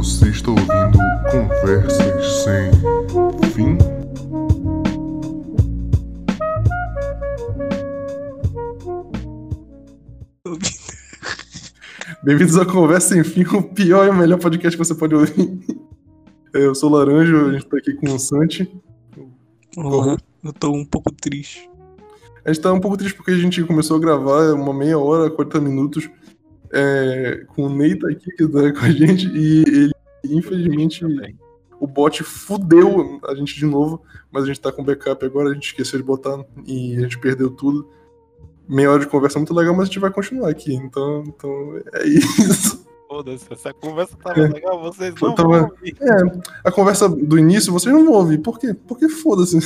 Você está ouvindo Conversas Sem Fim? Bem-vindos ao Conversa Sem Fim, o pior e o melhor podcast que você pode ouvir. Eu sou o Laranjo, a gente tá aqui com o Santi. Olá, eu tô um pouco triste. A gente tá um pouco triste porque a gente começou a gravar uma meia hora, 40 minutos, é, com o Neita aqui que tá com a gente, e ele, infelizmente, o bot fudeu a gente de novo, mas a gente tá com backup agora, a gente esqueceu de botar e a gente perdeu tudo. Meia hora de conversa é muito legal, mas a gente vai continuar aqui, então, então é isso. Foda-se, essa conversa tava legal, vocês não tava- vão ouvir. É, a conversa do início vocês não vão ouvir, por quê? Porque foda-se.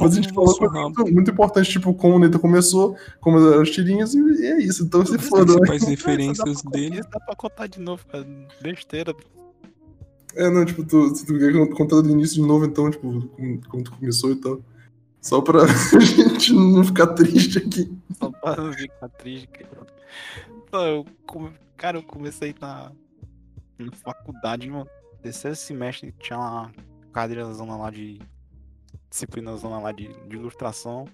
Mas a gente falou coisa rabo. muito, muito importante, tipo, como o Neita começou, como eram as tirinhas, e, e é isso. Então se As foda. né? principais Isso referências dá pra- dele. Isso dá pra contar de novo, cara. Besteira. É, não, tipo, tu, se tu quer contar do início de novo, então, tipo, como, como tu começou e tal. Só pra gente não ficar triste aqui. Só pra não ficar triste. cara. Então, eu come- Cara, eu comecei na, na faculdade, mano. Terceiro semestre tinha uma cadeira zona lá de. Disciplina zona lá de, de ilustração.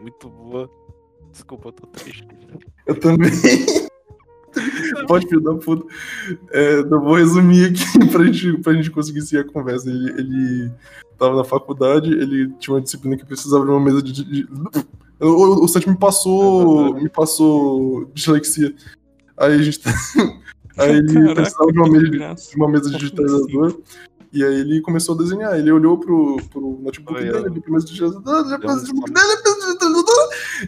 Muito boa. Desculpa, eu tô triste. Eu também. Pode, filho da puta. É, eu vou resumir aqui pra gente, pra gente conseguir seguir a conversa. Ele, ele tava na faculdade, ele tinha uma disciplina que precisava de uma mesa de. de- de- O, o, o me passou. me passou dislexia. Aí a gente. Aí ele Caraca, precisava de uma mesa de de uma mesa digitalizadora. E aí ele começou a desenhar. Ele olhou pro, pro notebook Oi, dele, eu- notebook dele, pro mesa digitalizadora.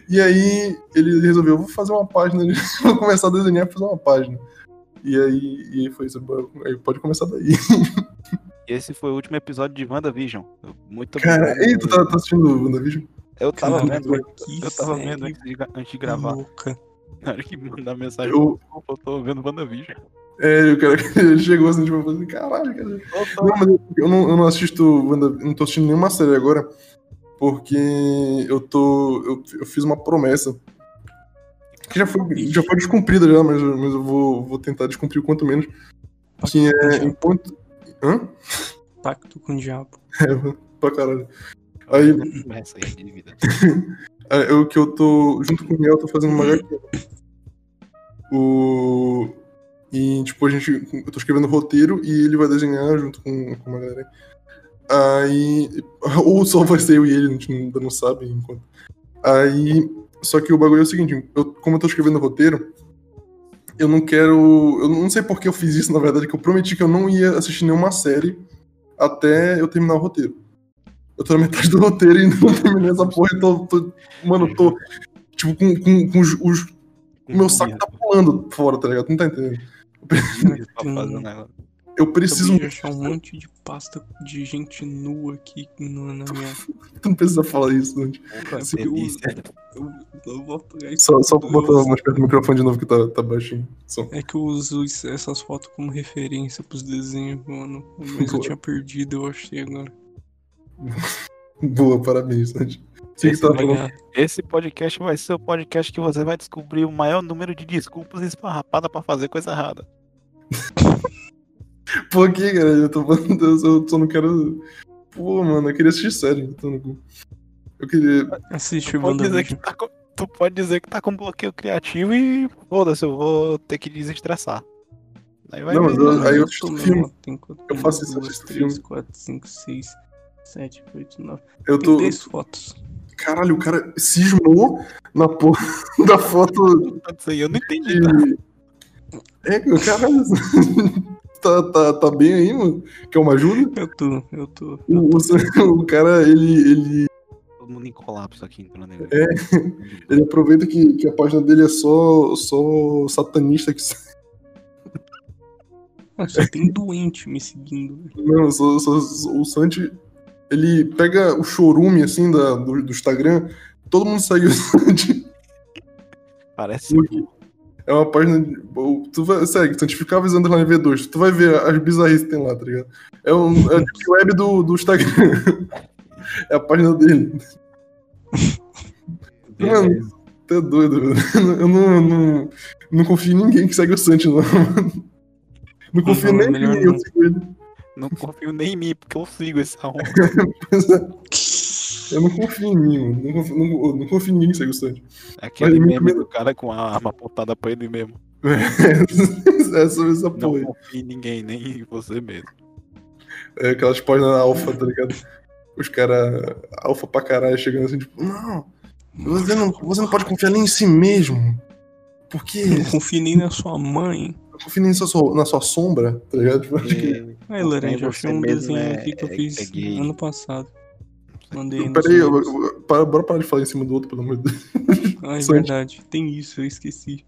E aí ele resolveu, vou fazer uma página, vou começar a desenhar e fazer uma página. E aí, e aí foi isso. Aí pode começar daí. Esse foi o último episódio de WandaVision. Muito Cara, obrigado. ei, tu tá, tá assistindo o WandaVision? Eu tava vendo. Eu tava vendo antes de, antes de gravar. louca. Na hora que mandar mensagem, Eu- eu, eu tô vendo WandaVision. É, o cara ele chegou assim, tipo, eu falei, caralho, cara. Não, mas eu- não, eu não assisto não tô assistindo nenhuma série agora, porque eu tô. Eu, eu fiz uma promessa. Que já foi, já foi descumprida já, mas, mas eu vou, vou tentar descumprir o quanto menos. Que é enquanto. Hã? Pacto com o diabo. É, pra caralho. Aí, Essa aí é de vida. é, eu que eu tô. Junto com o Miel, eu tô fazendo uma HQ. O. E, tipo, a gente. Eu tô escrevendo o roteiro e ele vai desenhar junto com, com uma galera. Aí. Ou só vai ser eu e ele, a gente ainda não sabe enquanto. Aí. Só que o bagulho é o seguinte, eu, como eu tô escrevendo o roteiro, eu não quero. Eu não sei por que eu fiz isso, na verdade, que eu prometi que eu não ia assistir nenhuma série até eu terminar o roteiro. Eu tô na metade do roteiro e não terminei essa porra, então tô. Mano, eu tô. Tipo, com, com, com os, os- O meu saco tá pulando fora, tá ligado? Tu Não tá entendendo? Eu preciso. De achar um monte de pasta de gente nua aqui no- na minha. Tu não precisa falar isso, Esse que eu-. Eu, eu vou apagar isso. Só, só botar mais perto do microfone de novo que tá, tá baixinho. Só. É que eu uso essas fotos como referência pros desenhos, mano. Mas eu Boa. tinha perdido, eu achei agora. Boa, parabéns, Sandy. Esse tá. Esse podcast vai ser o podcast que você vai descobrir o maior número de desculpas esfarrapadas pra fazer coisa errada. Por que, cara? Eu tô falando, eu só, eu só não quero. Pô, mano, eu queria assistir série. Então, eu queria. Assiste Tu o pode, dizer que tá com, tu pode dizer que tá com bloqueio criativo e foda-se, eu vou ter que desestressar. Aí vai Não, mas eu- aí eu assisto filme. Eu faço isso, eu assisto três, filme. quatro, cinco, seis, sete, oito, nove. Eu Tem tô. 10 fotos. Caralho, o cara cismou na porra da foto Isso aí eu não entendi, tá? de. É, caralho. tá, tá, tá bem aí, mano? Quer uma ajuda? Eu tô, eu tô. O, o, o cara, ele, ele, Todo mundo em colapso aqui entrando nele. É. ele aproveita que, que a página dele é só, só satanista que. Só tem doente me seguindo. Não, só, só- só- o Santi, ele pega o chorume, assim, da, do, do Instagram, todo mundo segue o Santi. Parece É uma página. de- Tu vai, segue, Santificáveis Underline V2. Tu vai ver as bizarrices que tem lá, tá ligado? É, um, é a deep web do, do Instagram. é a página dele. Mano, tá doido, velho. Eu não, não, não confio em ninguém que segue o Santi, não. Não confio Não, nem em mim, eu sigo ele. Não confio nem em mim, porque eu sigo esse arrombado. Pois é. Eu não confio em mim, mano. Não confio, não, não confio em ninguém o Sandy. Aquele Mas meme do cara com a arma apontada pra ele mesmo. É sobre essa Não porra. aí. confie em ninguém, nem em você mesmo. É aquelas páginas alfa, tá ligado? Os caras alfa pra caralho chegando assim, tipo, não, você não, você não pode confiar nem em si mesmo. Porque Não confio nem na sua mãe. eu confio nem na sua, na sua sombra, tá ligado? Tipo, acho que. E- Aí, Laranja, achei um desenho é- aqui que eu é- fiz é ano passado. Mandei Peraí, para, bora parar de falar em cima do outro, pelo amor de Deus. Ah, é verdade. Tem isso, eu esqueci.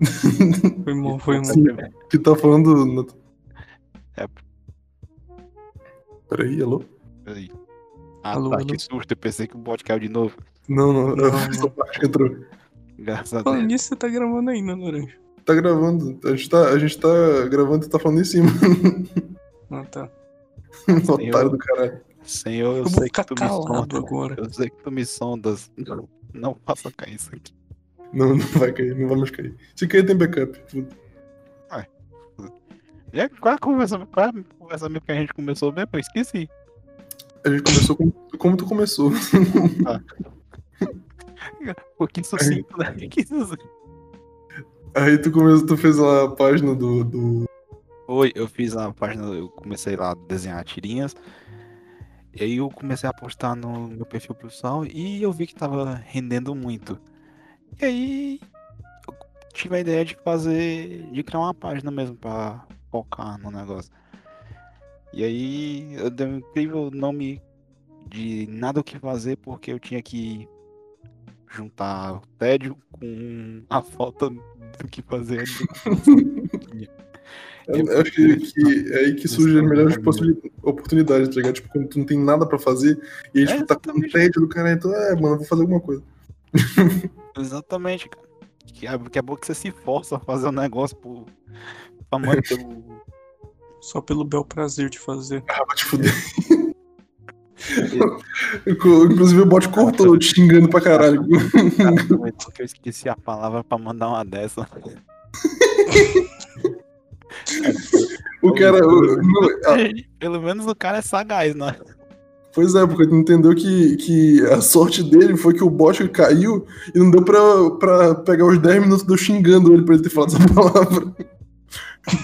Foi mal, foi mal. Sim, que tá falando. No... É. Peraí, alô? Peraí. Ah, Alô, tá, alô? que susto. Eu pensei que o bot caiu de novo. Não, não, Não, essa não. parte que entrou. Graças a Falando nisso, você tá gravando ainda, Laranja. Tá gravando. A gente tá, a gente tá gravando e tá falando em cima. Ah, tá. Otário do caralho. Senhor, eu, Eu sei que tu me calado sonda. agora. Eu sei que tu me sondas. Não, não faça cair isso aqui. Não, não vai cair, não vamos cair. Se cair, tem backup. E aí, qual é a conversa, qual é a conversa mesmo que a gente começou mesmo? Eu esqueci. A gente começou como, como tu começou. Pô, que sucinto, né? Que sucinto. Aí tu começou, tu fez lá a página do. do... Oi, eu fiz a página, eu comecei lá a desenhar tirinhas. E aí eu comecei a postar no meu perfil profissional e eu vi que tava rendendo muito. E aí eu tive a ideia de fazer, de criar uma página mesmo pra focar no negócio. E aí eu dei um incrível nome de nada o que fazer porque eu tinha que juntar o tédio com a falta do que fazer. Eu, eu acho que, que é aí que surgem as melhores oportunidades, tá ligado? Tipo, quando tu não tem nada pra fazer e aí, É, tipo, tá com tédio do cara, então, é, mano, eu vou fazer alguma coisa. Exatamente, cara. Que é, que é bom que você se força a fazer um negócio por, pra manter o. Só pelo bel prazer de fazer. Ah, vai te fuder. Inclusive o bot cortou te xingando pra caralho. Cara, eu esqueci a palavra pra mandar uma dessa. O cara. o- Pelo menos o cara é sagaz, né? Pois é, porque tu entendeu que, que a sorte dele foi que o bot caiu e não deu pra, pra pegar os 10 minutos eu xingando ele pra ele ter falado essa palavra.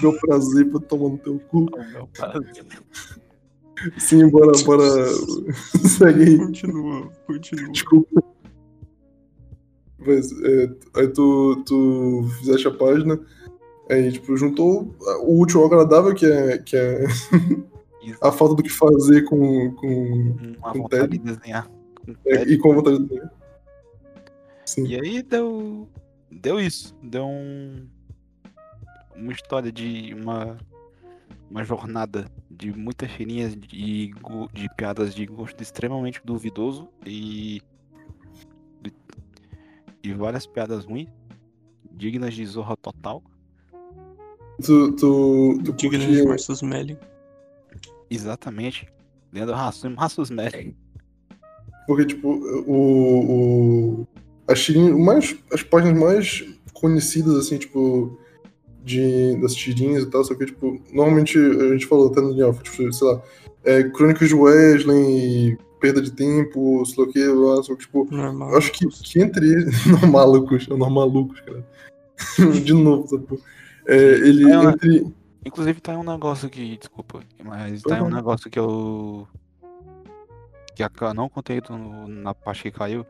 Deu prazer pra tomar no teu cu. Sim, bora, bora. Segue aí. Continua, continua. Desculpa. Mas, é, aí tu, tu fizeste a página, aí, tipo, juntou o útil ao agradável, que é, que é a falta do que fazer com, com, uma com vontade de desenhar. com é, e com a vontade de desenhar. Sim. E aí deu. Deu isso. Deu um. Uma história de uma. Uma jornada de muitas tirinhas de, de piadas de gosto extremamente duvidoso e. E várias piadas ruins. Dignas de zorra total. Tu, tu, tu Dignas curtia- de Melly. Exatamente. Leandro Rassum, Rassus Melly. Porque, tipo, o, o, as, tirinhas, mais, as páginas mais conhecidas, assim, tipo, de, das tirinhas e tal, só que, tipo, normalmente a gente falou até no Linhoff, tipo, sei lá, é, Crônicas de Wesley, Perda de Tempo, sei lá o que, lá, só que, tipo, Normal. eu acho que, que entre eles. Normalucos, é normalucos, cara. de novo, porra. É, ele É, né? entre. Inclusive tá um negócio aqui, desculpa, mas tá aí um Uhum. negócio que eu. Que a- eu não contei no- na parte que caiu.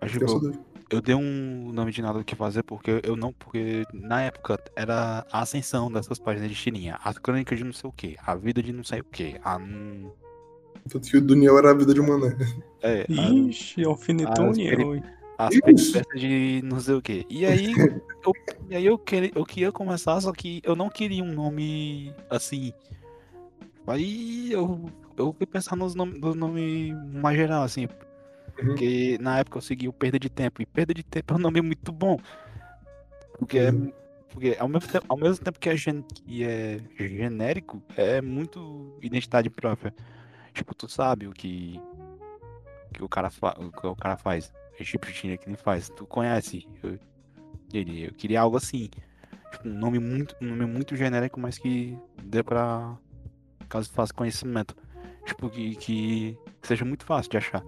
Mas tipo, a eu, eu dei um nome de nada do que fazer, porque eu não. Porque na época era a ascensão dessas páginas de tirinha. As crônicas de não sei o que, a vida de não sei o que. A. Tanto que o Daniel era a vida de um mané. É, a- Ixi, alfinetou o as Niel, hein? As peripécias de não sei o que. E aí, eu, e aí eu, queria, eu queria começar, só que eu não queria um nome assim. Aí eu, eu fui pensar nos nomes nos nome mais geral, assim. Uhum. Porque na época eu segui o Perda de Tempo. E Perda de Tempo é um nome muito bom. Porque, é- Uhum. porque ao, mesmo tempo, ao mesmo tempo que é, gen, que é genérico, é muito identidade própria. Tipo, tu sabe o que, que o cara, fa, o que o cara faz. De tira que ele faz. Tu conhece eu, ele. Eu queria algo assim. Tipo, um nome muito, um nome muito genérico, mas que dê pra. Caso faça conhecimento. Tipo, que, que seja muito fácil de achar.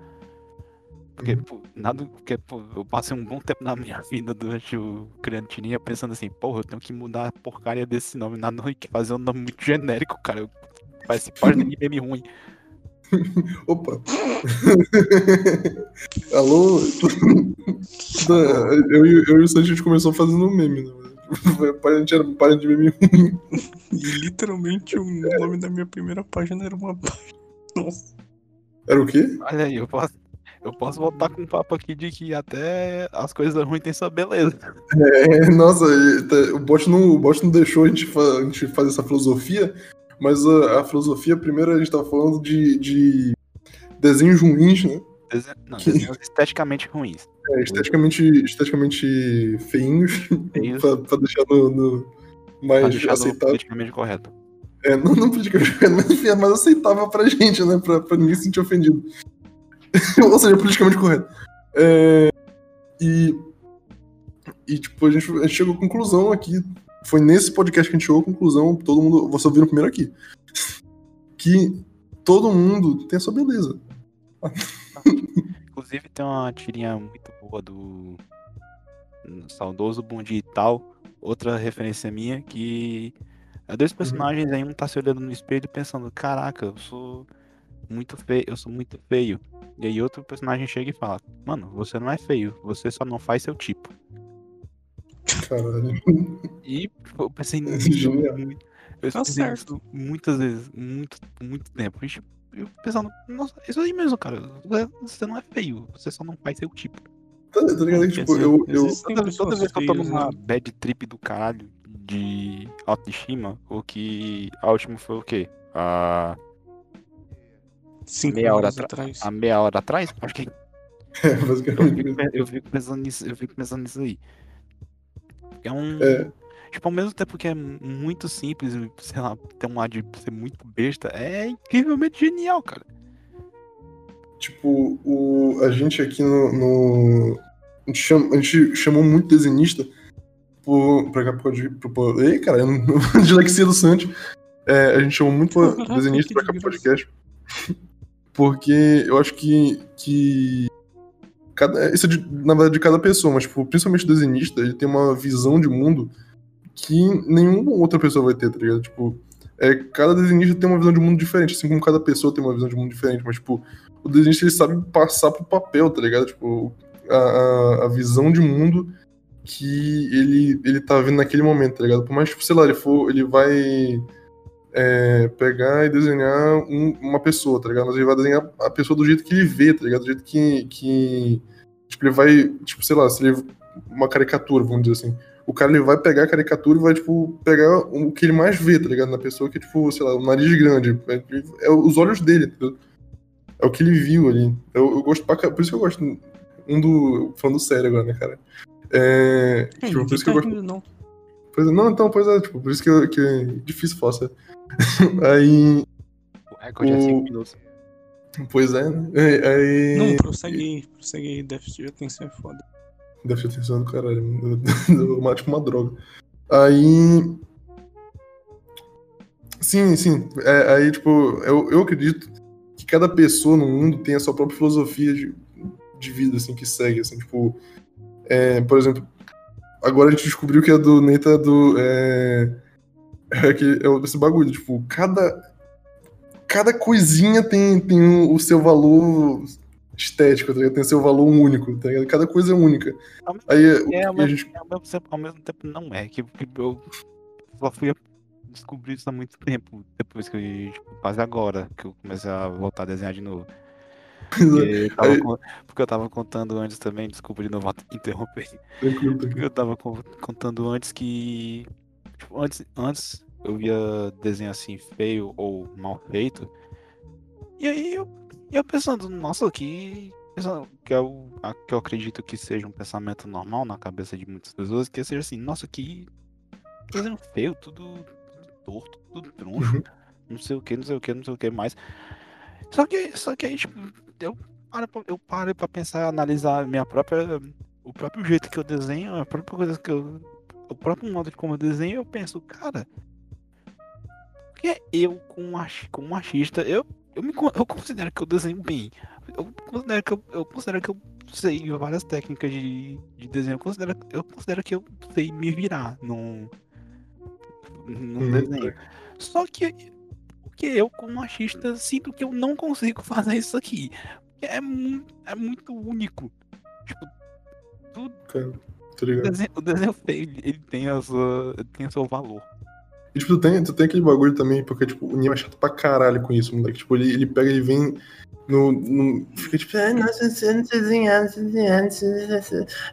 Porque, Uhum. pô, nada. Porque, pô, eu passei um bom tempo na minha vida durante o criando tirinha pensando assim, porra, eu tenho que mudar a porcaria desse nome. Nada não que fazer um nome muito genérico, cara. Eu- Parece página de meme ruim. Opa! Alô? eu, e- eu e o Sanji a gente começou fazendo um meme, né? A gente era página de meme E literalmente o nome da minha primeira página era uma página. Nossa. Era o quê? Olha aí, eu posso. Eu posso voltar com um papo aqui de que até as coisas ruins têm sua beleza. É, nossa, tá, o bot não, o bot não deixou a gente, a gente fazer essa filosofia, mas a, a filosofia, primeiro a gente tava falando de, de desenhos ruins, né? Desen- Não, desenhos esteticamente ruins. É, esteticamente, esteticamente feinhos, Feios. pra, pra deixar no, no mais deixar aceitável. politicamente correto. É, não, não politicamente, mas enfim, é mais aceitável pra gente, né? Pra, pra ninguém se sentir ofendido. Ou seja, politicamente correto. É, e, e, tipo, a gente, a gente chegou à conclusão aqui. Foi nesse podcast que a gente chegou à conclusão, todo mundo. Você ouviu primeiro aqui. Que todo mundo tem a sua beleza. Inclusive tem uma tirinha muito boa do saudoso Bundi e tal. Outra referência minha que é dois personagens aí, um tá se olhando no espelho pensando, caraca, eu sou muito feio, eu sou muito feio. E aí outro personagem chega e fala, mano, você não é feio, você só não faz seu tipo. Caralho. E eu pensei nisso. Eu Tá pensei nisso muitas vezes, muito, muito tempo. E, tipo, eu pensando, nossa, isso aí mesmo, cara. Você não é feio, você só não faz seu tipo. Tá, tá ligado? Tipo, eu, eu, Existem Toda, vez que eu tô numa né? bad trip do caralho de autoestima, o que. A última foi o quê? A, Cinco meia hora atrás. a meia hora atrás? Acho que é, eu fico, eu fico pensando nisso, eu fico pensando nisso aí. É um. É. Tipo, ao mesmo tempo que é muito simples, sei lá, tem um lado de ser muito besta, é incrivelmente genial, cara. Tipo, o, a gente aqui no. no- a, gente chama- a gente chamou muito desenhista por, pra cá, por, causa de- por, ei, cara, eu não- dislexia do Santi. É, a gente chamou muito desenhista pra cá pro podcast. Porque eu acho que. que cada, isso é de, na verdade de cada pessoa, mas tipo, principalmente o desenhista, ele tem uma visão de mundo que nenhuma outra pessoa vai ter, tá ligado? Tipo, é, cada desenhista tem uma visão de mundo diferente, assim como cada pessoa tem uma visão de mundo diferente, mas tipo, o desenhista ele sabe passar pro papel, tá ligado? Tipo, a, a, visão de mundo que ele, ele tá vendo naquele momento, tá ligado? Por mais, tipo, sei lá, ele for, ele vai é, pegar e desenhar um- uma pessoa, tá ligado? Mas ele vai desenhar a pessoa do jeito que ele vê, tá ligado? Do jeito que, que tipo, ele vai, tipo, sei lá, se ele uma caricatura, vamos dizer assim. O cara ele vai pegar a caricatura e vai, tipo, pegar o que ele mais vê, tá ligado? Na pessoa que, tipo, sei lá, o nariz grande. É, é os olhos dele, entendeu? É o que ele viu ali. Eu, eu gosto pra Por isso que eu gosto. Um do. Falando sério agora, né, cara? É. É, tipo, por isso que tá eu gosto. rindo, não. Pois é, não, então, pois é, tipo, por isso que, eu- que é difícil falar sério. Aí. O recorde é O- 5 minutos. Pois é, né? Aí. aí- Não, prossegue aí. Prossegue aí. Déficit de atenção é foda. Deve ter atenção do caralho. Eu mato tipo uma droga. Aí. Sim, sim. É, aí, tipo, eu, eu acredito que cada pessoa no mundo tem a sua própria filosofia de, de vida, assim, que segue, assim, tipo. é, por exemplo, agora a gente descobriu que a do Neita é do. É, é, que, é esse bagulho, tipo, cada. Cada coisinha tem, tem o o seu valor estético, tá? Tem o seu valor único, tá ligado? Cada coisa é única. Aí É, ao mesmo, gente. ao mesmo tempo, ao mesmo tempo não é. Que, que eu só fui descobrir isso há muito tempo. Depois que eu, tipo, quase agora, que eu comecei a voltar a desenhar de novo. Porque eu tava, Aí- porque eu tava contando antes também, desculpa de novo interromper. Tranquilo, Porque tranquilo. eu tava con- contando antes que. Tipo, antes, antes eu via desenho assim feio ou mal feito. E aí eu, eu pensando, nossa, que. Que eu, que eu acredito que seja um pensamento normal na cabeça de muitas pessoas, que seja assim, nossa, que desenho feio, tudo, tudo torto, tudo troncho, Uhum. não sei o que, não sei o que, não sei o que mais. Só que, só que aí, tipo, eu eu parei pra pensar, analisar minha própria o próprio jeito que eu desenho, a própria coisa que eu. O próprio modo de como eu desenho, eu penso, cara. Porque eu, como machi- como machista, eu, eu, me, eu considero que eu desenho bem. Eu considero que eu, eu considero que eu sei várias técnicas de, de desenho. Eu considero, eu considero que eu sei me virar num, num Uhum. desenho. Só que porque eu, como machista, sinto que eu não consigo fazer isso aqui. É, mu é muito único. Tipo, Cara, tá o ligado? desenho, o desenho feio, ele ele tem, a sua, ele tem o seu valor. E, tipo, tu tem, tu tem aquele bagulho também, porque, tipo, o Nima é chato pra caralho com isso, moleque. Tipo, ele, ele pega e vem no, no. Fica tipo, ah, nossa, não não não desenhar.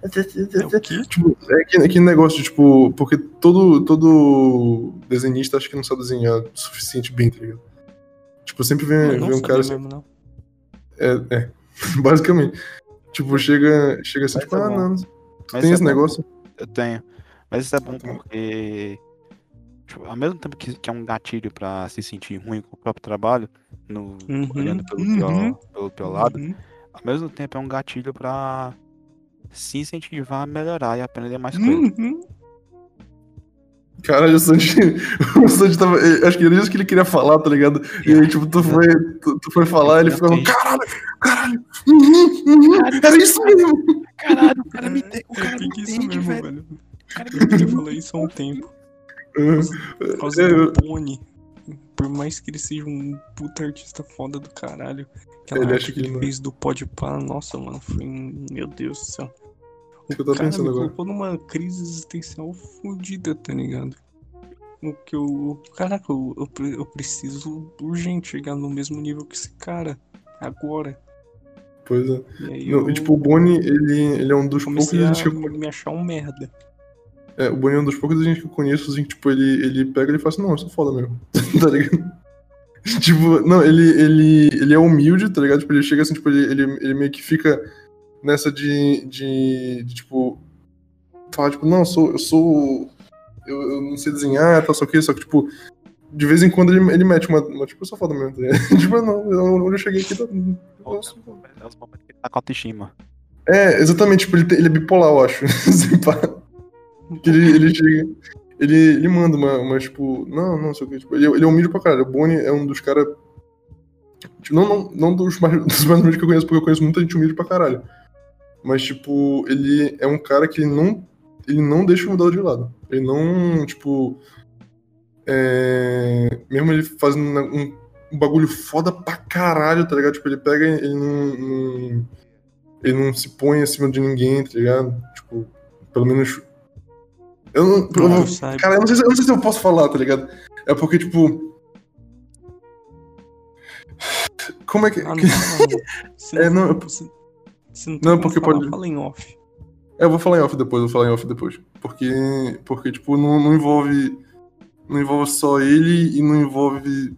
É o quê? Tipo, é aquele, aquele negócio de, tipo, porque todo, todo desenhista acha que não sabe desenhar o suficiente bem, tá ligado? Tipo, sempre vem, não vem um cara assim, mesmo, não. é, é, basicamente. Tipo, chega, chega assim, Mas tipo, ah, não, tu Mas tem isso esse é bom. negócio? Eu tenho. Mas isso é bom Eu também. porque, tipo, ao mesmo tempo que, que é um gatilho pra se sentir ruim com o próprio trabalho, no, Uhum, olhando pelo, uhum, pior, pelo pior lado, Uhum. ao mesmo tempo é um gatilho pra se incentivar a melhorar e aprender mais coisas. Caralho, o Sanji. O Sanji tava. Acho que era isso que ele queria falar, tá ligado? E aí, tipo, tu foi, tu, tu foi falar, ele ficou, caralho, caralho, uhum, uhum, era isso mesmo. Caralho, o cara me tem, o É, cara me que isso entende, velho. velho. O cara me Eu falar isso há um tempo. Uhum. Por causa É, do Pony. Por mais que ele seja um puta artista foda do caralho. Aquela Ele arte acha que ele não. fez do Podpah, nossa, mano, foi. Meu Deus do céu. Que eu tava cara pensando agora. colocou numa crise existencial fodida, tá ligado? O que eu. Caraca, eu, eu, eu preciso urgente chegar no mesmo nível que esse cara. Agora. Pois é. E Não, eu tipo, o Boni, ele, ele é um dos poucos a agentes que eu me achar um merda. É, o Boni é um dos poucos agentes que eu conheço, assim, que, tipo, ele, ele pega e ele fala assim, não, eu sou foda mesmo. tá ligado? tipo, não, ele, ele, ele é humilde, tá ligado? Tipo, ele chega assim, tipo, ele, ele, ele meio que fica nessa de, de, de tipo, falar, tipo, não, eu sou, eu sou, eu, eu não sei desenhar, tal, só que, só que, tipo, de vez em quando ele, ele mete uma, uma tipo, eu sou foda mesmo, tá tipo, não, eu, onde eu cheguei aqui, tá, foda. É os momentos que ele tá com autoestima. É, exatamente, tipo, ele, ele é bipolar, eu acho. Assim, ele, ele chega. Ele, ele manda uma, uma, tipo, não, não sei o que. Tipo, ele, ele é humilde pra caralho. O Bonnie é um dos caras. Tipo, não, não, não dos mais, dos mais humildes que eu conheço, porque eu conheço muita gente humilde pra caralho. Mas, tipo, ele é um cara que ele não. Ele não deixa mudar de lado. Ele não, tipo. É, mesmo ele fazendo um, um bagulho foda pra caralho, tá ligado? Tipo, ele pega e ele não, não ele não se põe acima de ninguém, tá ligado? Tipo, pelo menos. Eu não. eu cara, eu não, sei, se- eu não sei se eu posso falar, tá ligado? É porque, tipo. Como é que. Ah, não não. É, não, eu- se- não, Não, porque falar, pode- Fala em off. É, eu vou falar em off depois, eu vou falar em off depois. Porque, porque tipo, não, não envolve. Não envolve só ele e não envolve.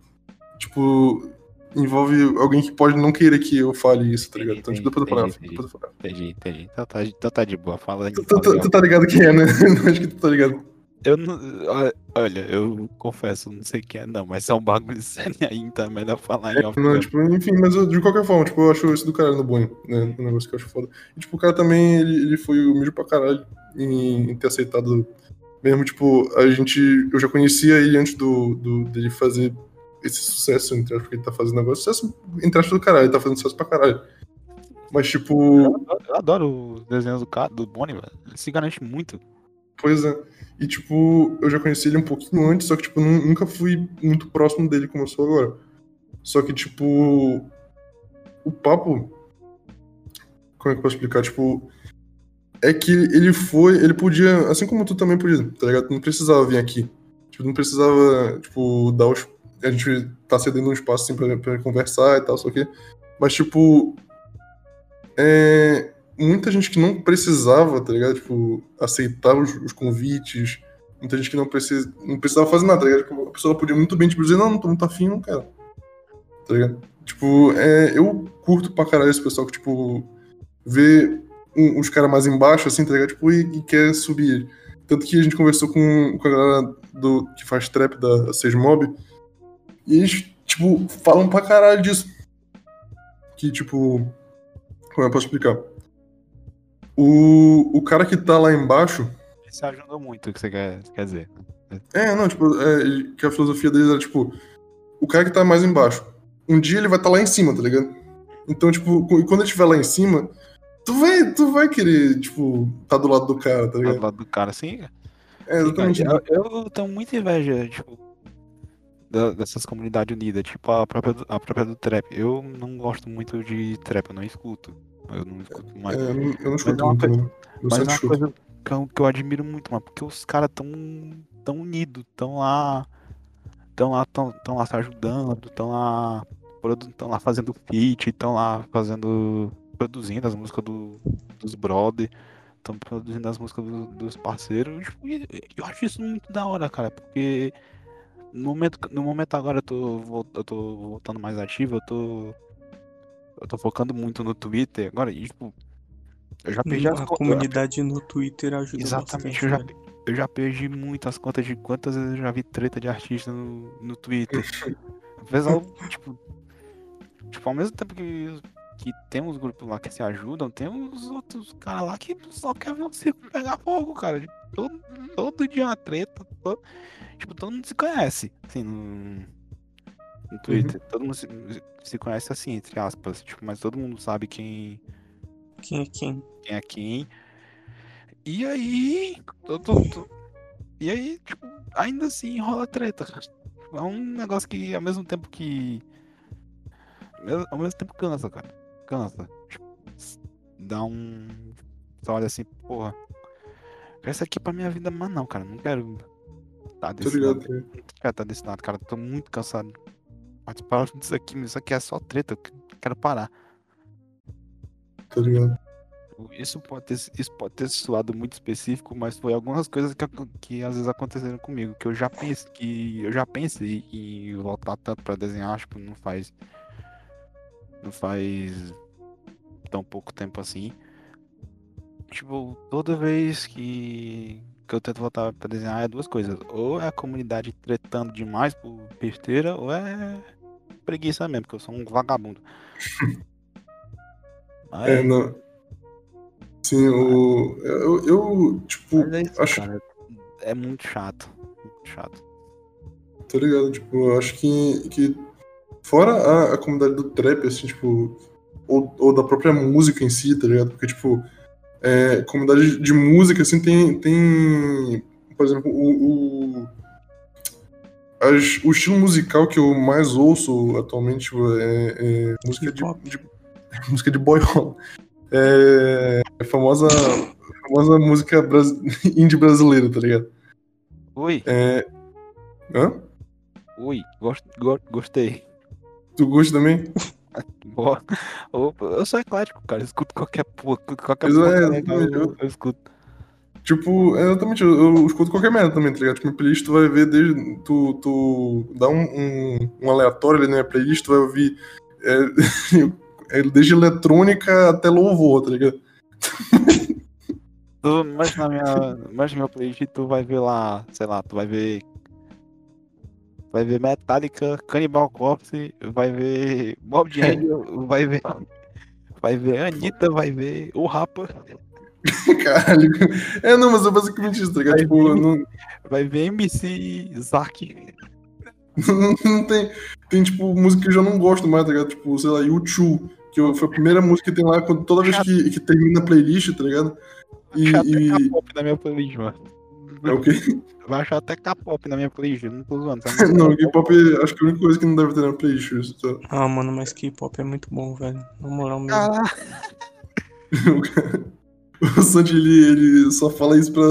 Tipo. Envolve alguém que pode não querer que eu fale isso, tá ligado? Então, tipo, depois eu falo em off. Entendi, Depois eu falo. Entendi, entendi. Então tá, então tá de boa. Fala aí. Tu, tu tá ligado quem é, né? Acho que tu tá ligado. Eu não. ó- Olha, eu confesso, não sei quem é, não, mas é um bagulho sério aí, então é melhor falar em off. Não, tipo, enfim, mas eu- de qualquer forma, tipo, eu acho isso do caralho no Bonnie, né? Um negócio que eu acho foda. E, tipo, o cara também, ele, ele foi humilde pra caralho em, em ter aceitado. Mesmo, tipo, a gente. Eu já conhecia ele antes do, do dele fazer esse sucesso, entre aspas, que ele tá fazendo agora. Sucesso, entre aspas, do caralho, ele tá fazendo sucesso pra caralho. Mas, tipo, Eu, eu adoro os desenhos do, cara, do Bonnie, velho. Ele se garante muito. Pois é. E, tipo, eu já conheci ele um pouquinho antes, só que, tipo, nu- nunca fui muito próximo dele como eu sou agora. Só que, tipo, o papo. Como é que eu posso explicar? Tipo, é que ele foi. Ele podia. Assim como tu também podia, tá ligado? Não precisava vir aqui. Tipo, não precisava, tipo, dar os. A gente tá cedendo um espaço, assim, pra, pra conversar e tal, só que. Mas, tipo. É muita gente que não precisava, tá ligado? Tipo, aceitar os, os convites. Muita gente que não, precisa, não precisava fazer nada, tá ligado? Tipo, a pessoa podia muito bem, tipo, dizer, não, não tô muito afim, não quero. Tá ligado? Tipo, é, eu curto pra caralho esse pessoal que, tipo, vê um- os caras mais embaixo, assim, tá ligado? Tipo, e, e quer subir. Tanto que a gente conversou com, com a galera do, que faz trap da Sejmob, e eles, tipo, falam pra caralho disso. Que, tipo, como eu posso explicar? O, o cara que tá lá embaixo, Isso ajuda muito, o que você quer, quer dizer. É, não, tipo, é, que a filosofia deles era, tipo, o cara que tá mais embaixo. Um dia ele vai estar lá em cima, tá ligado? Então, tipo, quando ele estiver lá em cima, tu vai, tu vai querer, tipo, tá do lado do cara, tá Do ligado? lado do cara, assim. É, exatamente. Eu, eu tenho muita inveja, tipo, dessas comunidades unidas, tipo a própria, do- a própria do trap. Eu não gosto muito de trap, eu não escuto. Eu não escuto mais. É, eu não- escuto é uma muito, coisa- Mas é uma coisa que eu, que eu admiro muito, mano, porque os caras tão, tão unidos, tão lá. Tão lá, tão, tão lá se ajudando, tão lá. Tão lá fazendo feat, tão lá fazendo. produzindo as músicas do, dos brother, tão produzindo as músicas do- dos parceiros. Tipo, e eu acho isso muito da hora, cara, porque no momento, no momento agora eu tô, eu tô voltando mais ativo, eu tô. Eu tô focando muito no Twitter agora, e tipo. Eu já perdi as A co- eu- comunidade no Twitter ajuda Exatamente, eu já, velho. eu já perdi muitas contas de quantas vezes eu já vi treta de artista no, no Twitter. Apesar, tipo, tipo, ao mesmo tempo que, que tem uns grupos lá que se ajudam, tem uns outros caras lá que só querem ver o circo pegar fogo, cara. Tipo, todo, todo dia uma treta, todo- tipo, todo mundo se conhece, assim, no, no Twitter. Todo mundo se, se conhece assim, entre aspas, tipo, mas todo mundo sabe quem, Quem é quem? quem é quem. E aí. tô- tô- tô- E aí, tipo, ainda assim rola treta. cara. É um negócio que ao mesmo tempo que. Ao mesmo tempo cansa, cara. Cansa. Tipo, dá um. Você olha assim, porra. Essa aqui é pra minha vida, mas não, cara. Não quero. Tá desse lado. tá tá desse lado, cara. Tô muito cansado. Participar disso aqui, isso aqui é só treta. Eu quero parar. Tá ligado? Isso pode ter, isso pode ter soado muito específico, mas foi algumas coisas que, que às vezes aconteceram comigo, que eu já pensei, que eu já pensei em voltar tanto pra desenhar, tipo, não faz não faz tão pouco tempo assim. Tipo, toda vez que, que eu tento voltar pra desenhar é duas coisas, ou é a comunidade tretando demais por besteira, ou é preguiça mesmo, porque eu sou um vagabundo. Mas- É, não. Sim, o. Eu, eu tipo, é isso, acho, cara. É muito chato. Muito chato. tá ligado? Tipo, eu acho que, que fora a, a comunidade do trap, assim, tipo, ou, ou da própria música em si, tá ligado? Porque, tipo, é, comunidade de música, assim, tem, tem por exemplo, o, o, as- o estilo musical que eu mais ouço atualmente é, é música de, de- música de boy roll. É a famosa, famosa música bras- indie brasileira, tá ligado? Oi, É... Hã? oi, gost, go- gostei. Tu gosta também? Boa. Eu sou eclético, cara. Eu escuto qualquer porra. Qualquer porra é, que é eu- eu escuto. Tipo, exatamente, eu, eu escuto qualquer merda também, tá ligado? Tipo, minha playlist tu vai ver desde. Tu, tu dá um, um, um aleatório ali na minha playlist, tu vai ouvir é, é, desde eletrônica até louvor, tá ligado? Tu, mas na minha, mas na minha playlist tu vai ver lá, sei lá, tu vai ver. Vai ver Metallica, Cannibal Corpse, vai ver Bob Angel, vai ver. Vai ver Anitta, vai ver o Rapa, Caralho. É, não, mas é basicamente isso, tá ligado? Vai Tipo, vir. não, vai ver MC Zark. não, não tem. Tem, tipo, música que eu já não gosto mais, tá ligado? Tipo, sei lá, U2, que eu- foi a primeira música que tem lá quando, toda vez que, que termina a playlist, tá ligado? E. Até e... K-pop na minha playlist, mano. É o quê? Vai achar até K-pop na minha playlist, eu não tô zoando. sabe? Não, K-pop acho que é a única coisa que não deve ter na playlist. Isso, tá? Ah, mano, mas K-pop é muito bom, velho. Na moral mesmo. Ah, O Sandy, ele, ele só fala isso pra,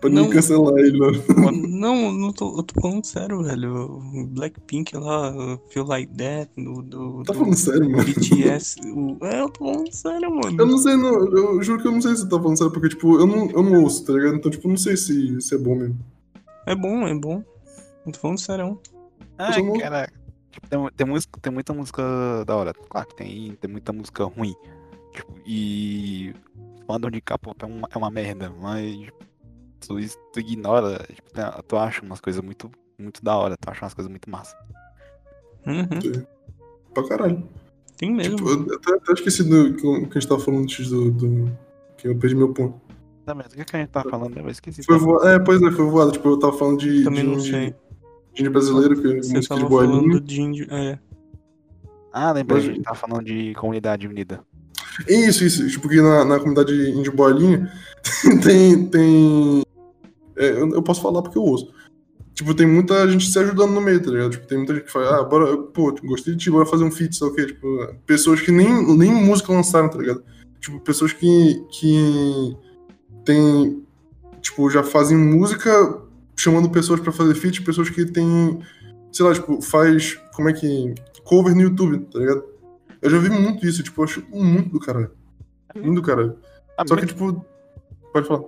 pra não Não. cancelar ele, né? Não, não tô, eu tô falando sério, velho. Blackpink lá, Feel Like That, do, do, Tá do falando sério, mano? BTS. o- É, eu tô falando sério, mano. Eu não sei, não. Eu juro que eu não sei se você tá falando sério, porque, tipo, eu não, eu não ouço, tá ligado? Então, tipo, eu não sei se, se é bom mesmo. É bom, é bom. Eu tô falando sério. Ai, não- cara. Tem, tem, música, tem muita música da hora. Claro que tem, tem muita música ruim. Tipo, e fandom de K-pop é uma, é uma merda, mas tu, tu ignora, tipo, tu acha umas coisas muito, muito da hora, tu acha umas coisas muito massa. Uhum, Pra caralho. tem mesmo. Tipo, eu até, até esqueci do que, que a gente tava falando antes do, do- Que eu perdi meu ponto. Tá, mas o que, é que a gente tá falando? Eu esqueci. Foi voado. É, pois é, foi voado. Tipo, eu tava falando de. Também de, não de- sei. de índio brasileiro, que é Você música de tava bolinho. falando de índio. É. Ah, lembrei, a gente tava falando de comunidade unida. Isso, isso. Tipo, que na, na comunidade índio bolinha tem. tem é, eu, posso falar porque eu ouço. Tipo, tem muita gente se ajudando no meio, tá ligado? Tipo, tem muita gente que fala, ah, bora, pô, gostei de ti, bora fazer um feat, sei o quê? Tipo, pessoas que nem, nem música lançaram, tá ligado? Tipo, pessoas que, que tem, tipo, já fazem música chamando pessoas pra fazer feat, pessoas que tem, sei lá, tipo, faz, como é que, cover no YouTube, tá ligado? Eu já vi muito isso, tipo, eu acho muito do caralho. Muito do caralho. Ah, Só que, tipo, pode falar.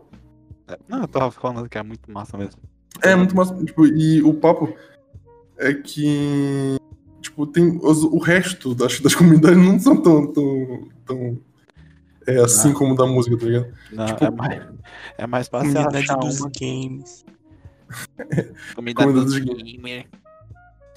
Não, eu tava falando que é muito massa mesmo. É, muito massa. Tipo, e o papo é que. Tipo, tem. os- o resto das, das comunidades não são tão. tão, tão é assim Ah. como da música, tá ligado? Não, Tipo, é mais, é mais fácil Comunidade dos uma games. comunidade comunidade dos dos gamer.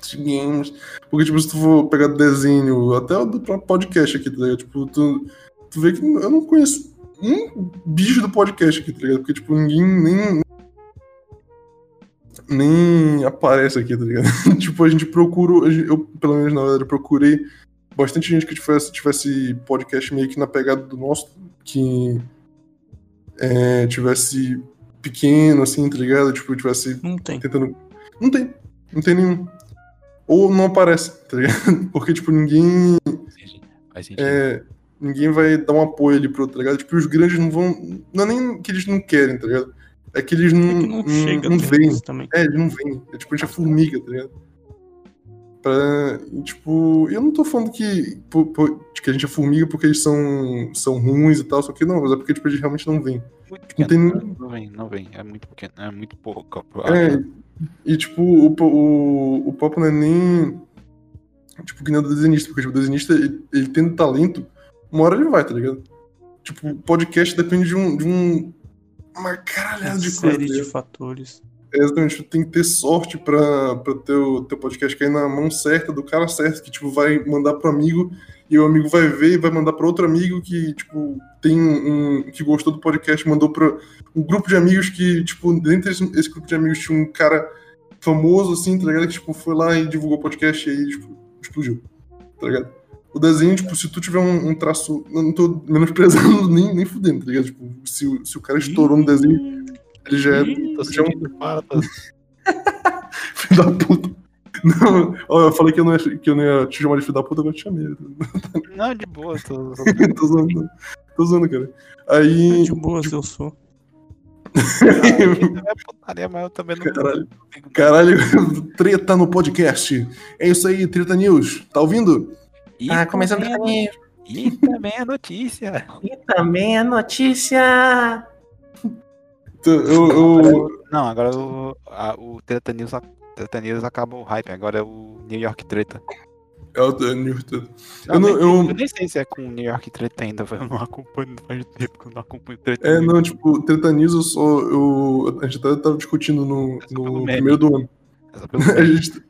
De games. Porque, tipo, se tu for pegar desenho, até o do próprio podcast aqui, tá ligado? Tipo, tu, tu vê que eu não conheço um bicho do podcast aqui, tá ligado? Porque, tipo, ninguém nem. Nem aparece aqui, tá ligado? tipo, a gente procura. Eu, pelo menos, na verdade, procurei bastante gente que tivesse, tivesse podcast meio que na pegada do nosso, que é, tivesse pequeno, assim, tá ligado? Tipo, tivesse Não tem. tentando. Não tem. Não tem nenhum. Ou não aparece, tá ligado? Porque, tipo, ninguém. Faz sentido. É, ninguém vai dar um apoio ali pro outro, tá ligado? Tipo, os grandes não vão. Não é nem que eles não querem, tá ligado? É que eles não. É que não chega não veem. eles também. É, eles não vêm. É tipo, a gente é formiga, tá ligado? Pra, e, tipo, eu não tô falando que, po- po- de que a gente é formiga porque eles são, são ruins e tal, só que não, mas é porque tipo, eles realmente não vêm. Muito não tem- Não vem, não vem. É muito pequeno. É muito pouco. É. e tipo, o, o, o papo não é nem. Tipo, que nem o desenhista, porque tipo, o desenhista, ele, ele tendo talento, uma hora ele vai, tá ligado? Tipo, o podcast depende de um. De um uma caralhada de coisa. série tá de fatores. É, Exatamente, tu tem que ter sorte pra, pra ter o teu podcast cair na mão certa, do cara certo, que, tipo, vai mandar pro amigo, e o amigo vai ver e vai mandar pra outro amigo que, tipo, tem um... que gostou do podcast, mandou pra um grupo de amigos que, tipo, dentro desse, esse grupo de amigos tinha um cara famoso, assim, tá ligado? Que, tipo, foi lá e divulgou o podcast e aí, tipo, explodiu, tá ligado? O desenho, tipo, se tu tiver um, um traço... Não tô menosprezando nem, nem fudendo, tá ligado? Tipo, se, o- se o cara estourou no desenho, ele já é, Ih, já é um filho da puta. Não, eu falei que eu não ia, que eu não ia te chamar de filho da puta, agora eu te chamei. Não, de boa. Tô, tô... tô zoando, tô zoando, cara. Aí. De boas eu sou. é putaria, mas eu também não. Caralho. Caralho, treta no podcast. É isso aí, Treta News. Tá ouvindo? E Tá começando também, a é, e também a notícia. E também a notícia. Eu, eu- Não, agora o, a, o Treta News, Treta News acabou o hype, agora é o New York Treta. é o é, News. Eu, Eu, não, nem, eu, eu nem sei se é com o New York Treta ainda, eu não acompanho faz tempo que eu não acompanho Treta é, não, tipo, Treta News eu só. Eu, a gente até tava discutindo no, pelo no primeiro do ano. É A gente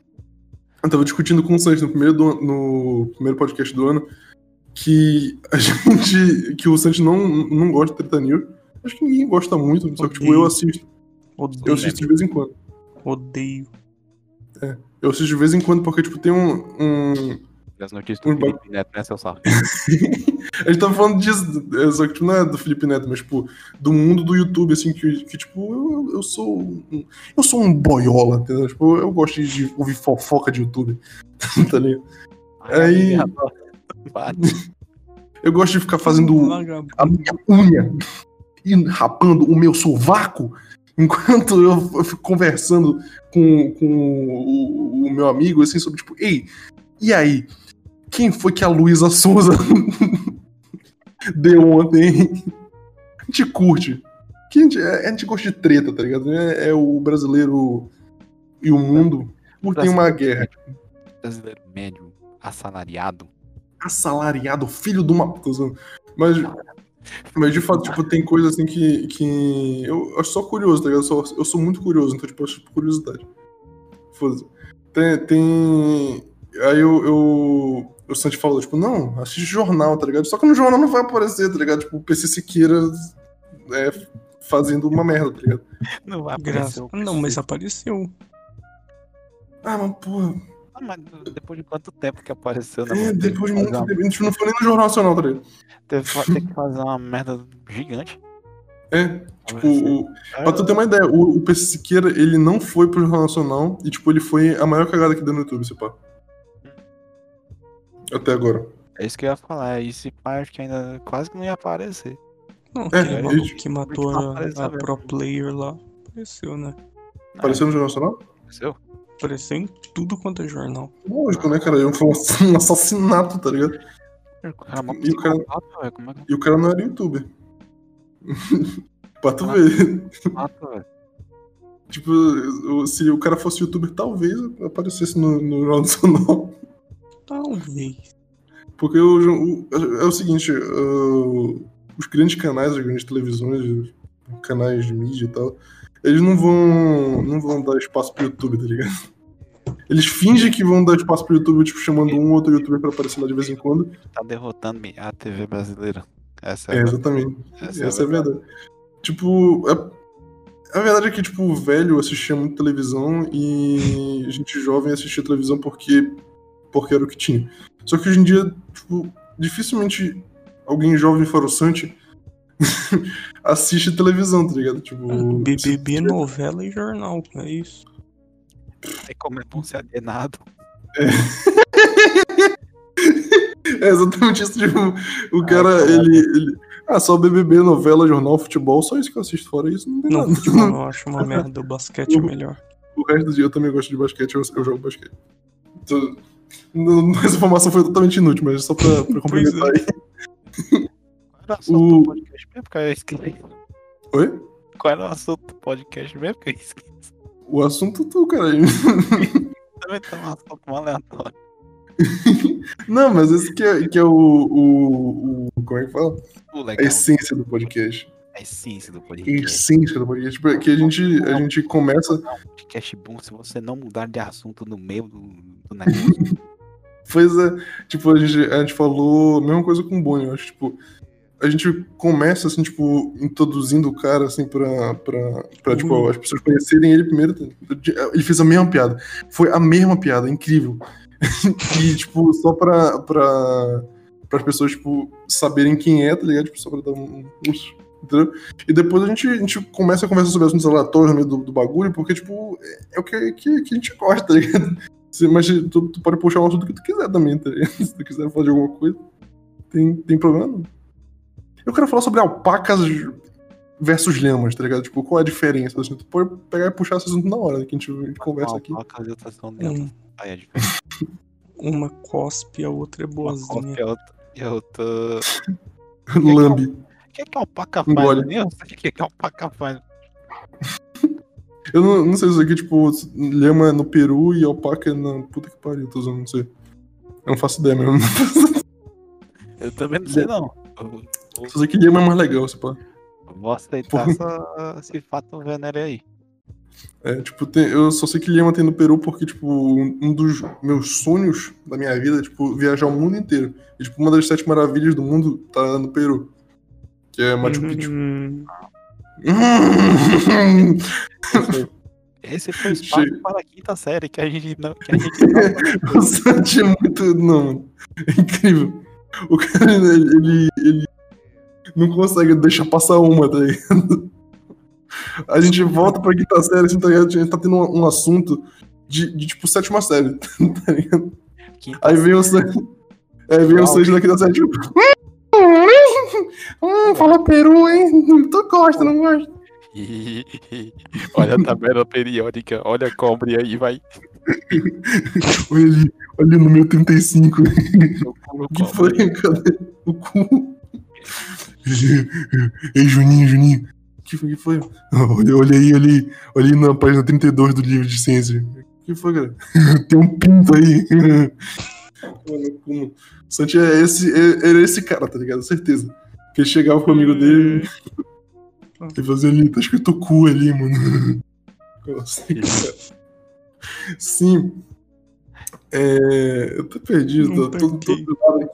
eu tava discutindo com o Santos no primeiro, do- no primeiro podcast do ano que a gente. que o Santos não, não gosta de Treta News. Acho que ninguém gosta muito, só que tipo, eu assisto. Eu Odeio. assisto de vez em quando. Odeio. Eu assisto de vez em quando porque, tipo, tem um. um... As notícias do Um Felipe Neto, né, seu sapo? A gente tava falando disso, é, só que tipo, não é do Felipe Neto, mas, tipo, do mundo do YouTube, assim, que, que tipo, eu, eu sou. um- Eu sou um boiola, entendeu? Tipo, eu gosto de ouvir fofoca de YouTube. tá ligado? Aí-. Eu gosto de ficar fazendo a minha unha e rapando o meu sovaco enquanto eu, eu fico conversando com, com o, o meu amigo, assim, sobre tipo, ei, e aí? Quem foi que a Luísa Souza deu ontem? A gente curte. A, gente, a gente gosta de treta, tá ligado? É, é o brasileiro e o mundo curtem uma guerra. Brasileiro médio, assalariado. assalariado, filho de uma. Tô zoando. Mas, de fato, tipo, tem coisa assim que. que eu acho só curioso, tá ligado? Eu sou, eu sou muito curioso, então, tipo, eu acho curiosidade. Foda-se. Tem, tem. Aí eu. eu o Santi falou, tipo, não, assiste jornal, tá ligado? Só que no jornal não vai aparecer, tá ligado? Tipo, o PC Siqueira é, fazendo uma merda, tá ligado? Não vai aparecer. Não, mas apareceu. Ah, mas porra. Ah, mas depois de quanto tempo que apareceu, né? É, depois de que muito tempo. A gente não foi nem no Jornal Nacional, tá ligado? uma- Teve, tem que fazer uma merda gigante. É, tipo, o, pra tu ter É, uma ideia, o, o PC Siqueira, ele não foi pro Jornal Nacional e, tipo, ele foi a maior cagada que deu no YouTube, se pá. Até agora. é isso que eu ia falar. E esse pai acho que ainda quase que não ia aparecer. Não, É, maluco ele- que matou a, a pro player lá. Apareceu, né? Apareceu no Jornal Nacional? Apareceu? Apareceu em tudo quanto é jornal. Lógico, né, cara? Foi um assassinato, tá ligado? O cara mó E o cara- é que E o cara não era youtuber. pra tu ver. mata? Tipo, se o cara fosse youtuber, talvez aparecesse no, no Jornal Nacional. Talvez. Porque o, o- é o seguinte, uh, os grandes canais, as grandes televisões, canais de mídia e tal, eles não vão, não vão dar espaço pro YouTube, tá ligado? Eles fingem que vão dar espaço pro YouTube, tipo, chamando um ou outro youtuber pra aparecer lá de vez em quando. Tá derrotando a TV brasileira. Essa é, É, exatamente. Essa Essa, é é a verdade. Tipo, a, a verdade é que, tipo, o velho assistia muito televisão e a gente jovem assistia televisão porque, porque era o que tinha. Só que hoje em dia, tipo, dificilmente alguém jovem faroçante assiste televisão, tá ligado? Tipo, BBB, novela e jornal. É isso. Tem como é bom ser alienado. É exatamente isso, tipo, o cara, caralho. ele, ele. Ah, só BBB, novela, jornal, futebol, só isso que eu assisto. Fora isso, não tem Não, nada. futebol não acho uma merda. O basquete é melhor. O resto do dia eu também gosto de basquete, eu, eu jogo basquete. Então, essa informação foi totalmente inútil, mas só pra, pra complementar é. aí. Era o assunto O- do podcast mesmo? Porque eu esqueci. Oi? Qual era o assunto do podcast mesmo? Que eu esqueci. O assunto tu, cara. Também tá um assunto mó aleatório. Não, mas esse que é, que é o, o, o- Como é que fala? O A essência do podcast. A essência do A podcast. essência do podcast. Tipo, é que a gente, a gente começa. Um podcast bom se você não mudar de assunto no meio do, do negócio. Pois é, tipo, a gente, a gente falou a mesma coisa com o Bonnie, eu acho, tipo, a gente começa, assim, tipo, introduzindo o cara, assim, pra, pra, pra tipo, Uhum. as pessoas conhecerem ele primeiro. Ele fez a mesma piada. Foi a mesma piada, incrível. e, tipo, só pra, pra, as pessoas, tipo, saberem quem é, tá ligado? Tipo, só pra dar um... Entendeu? E depois a gente, a gente começa a conversar sobre assuntos aleatórios no meio do, do bagulho, porque, tipo, é, é o que, que, que a gente gosta, tá ligado? Mas tu, tu pode puxar um assunto que tu quiser também, tá ligado? Se tu quiser falar de alguma coisa, tem, tem problema não. Eu quero falar sobre alpacas versus lhamas, tá ligado? Tipo, qual é a diferença? Assim, tu pode pegar e puxar esse assunto na hora, né, que a gente, a gente conversa aqui. Uma apresentação dela. Um, Aí é diferente. uma cospe, a outra é Uma boazinha. cópia, a outra. E a outra. Lambe. O que é que a alpaca faz? Engole. Eu nem sei o que é que a alpaca faz. Eu não, não sei se isso aqui, tipo, lhama é no Peru e alpaca é na. Puta que pariu, tô usando, não sei. Eu não faço ideia mesmo. Eu também não sei, não. Sei que é mais legal, se pá. Vou aceitar essa, esse fato venéreo aí. É, tipo, tem- eu só sei que Lima tem no Peru porque, tipo, um um dos meus sonhos da minha vida é, tipo, viajar o mundo inteiro. E, tipo, uma das sete maravilhas do mundo tá no Peru. Que é Machu Picchu. Hum, Esse foi o espaço para a quinta série que a gente não. Que a gente não o Santi é muito. Não, mano. É incrível. O cara, ele, ele, ele não consegue deixar passar uma, tá ligado? A gente volta pra quinta série, assim, tá ligado? A gente tá tendo um, um assunto de, de, tipo, sétima série, tá ligado? quinta Aí vem o Sanji. Aí vem o Sanji daqui da série, tipo. Hum, fala Peru, hein? Tu gosta, não gosta? olha a tabela periódica, olha a cobre aí, vai. Olha ali, olha no meu 35. Eu pulo O que foi? Cadê o cu? Ei, Juninho, Juninho. O que foi? que foi? Olha, olha aí, olha aí. Olha aí na página 32 do livro de ciência. O que foi, cara? Tem um pinto aí. Mano, como... Santi é esse, é, era esse cara, tá ligado? Certeza. Que ele chegava com o amigo dele e fazia ali, tá escrito cu ali, mano. Assim, cara. Sim. É, eu tô perdido, Não tô todo, lado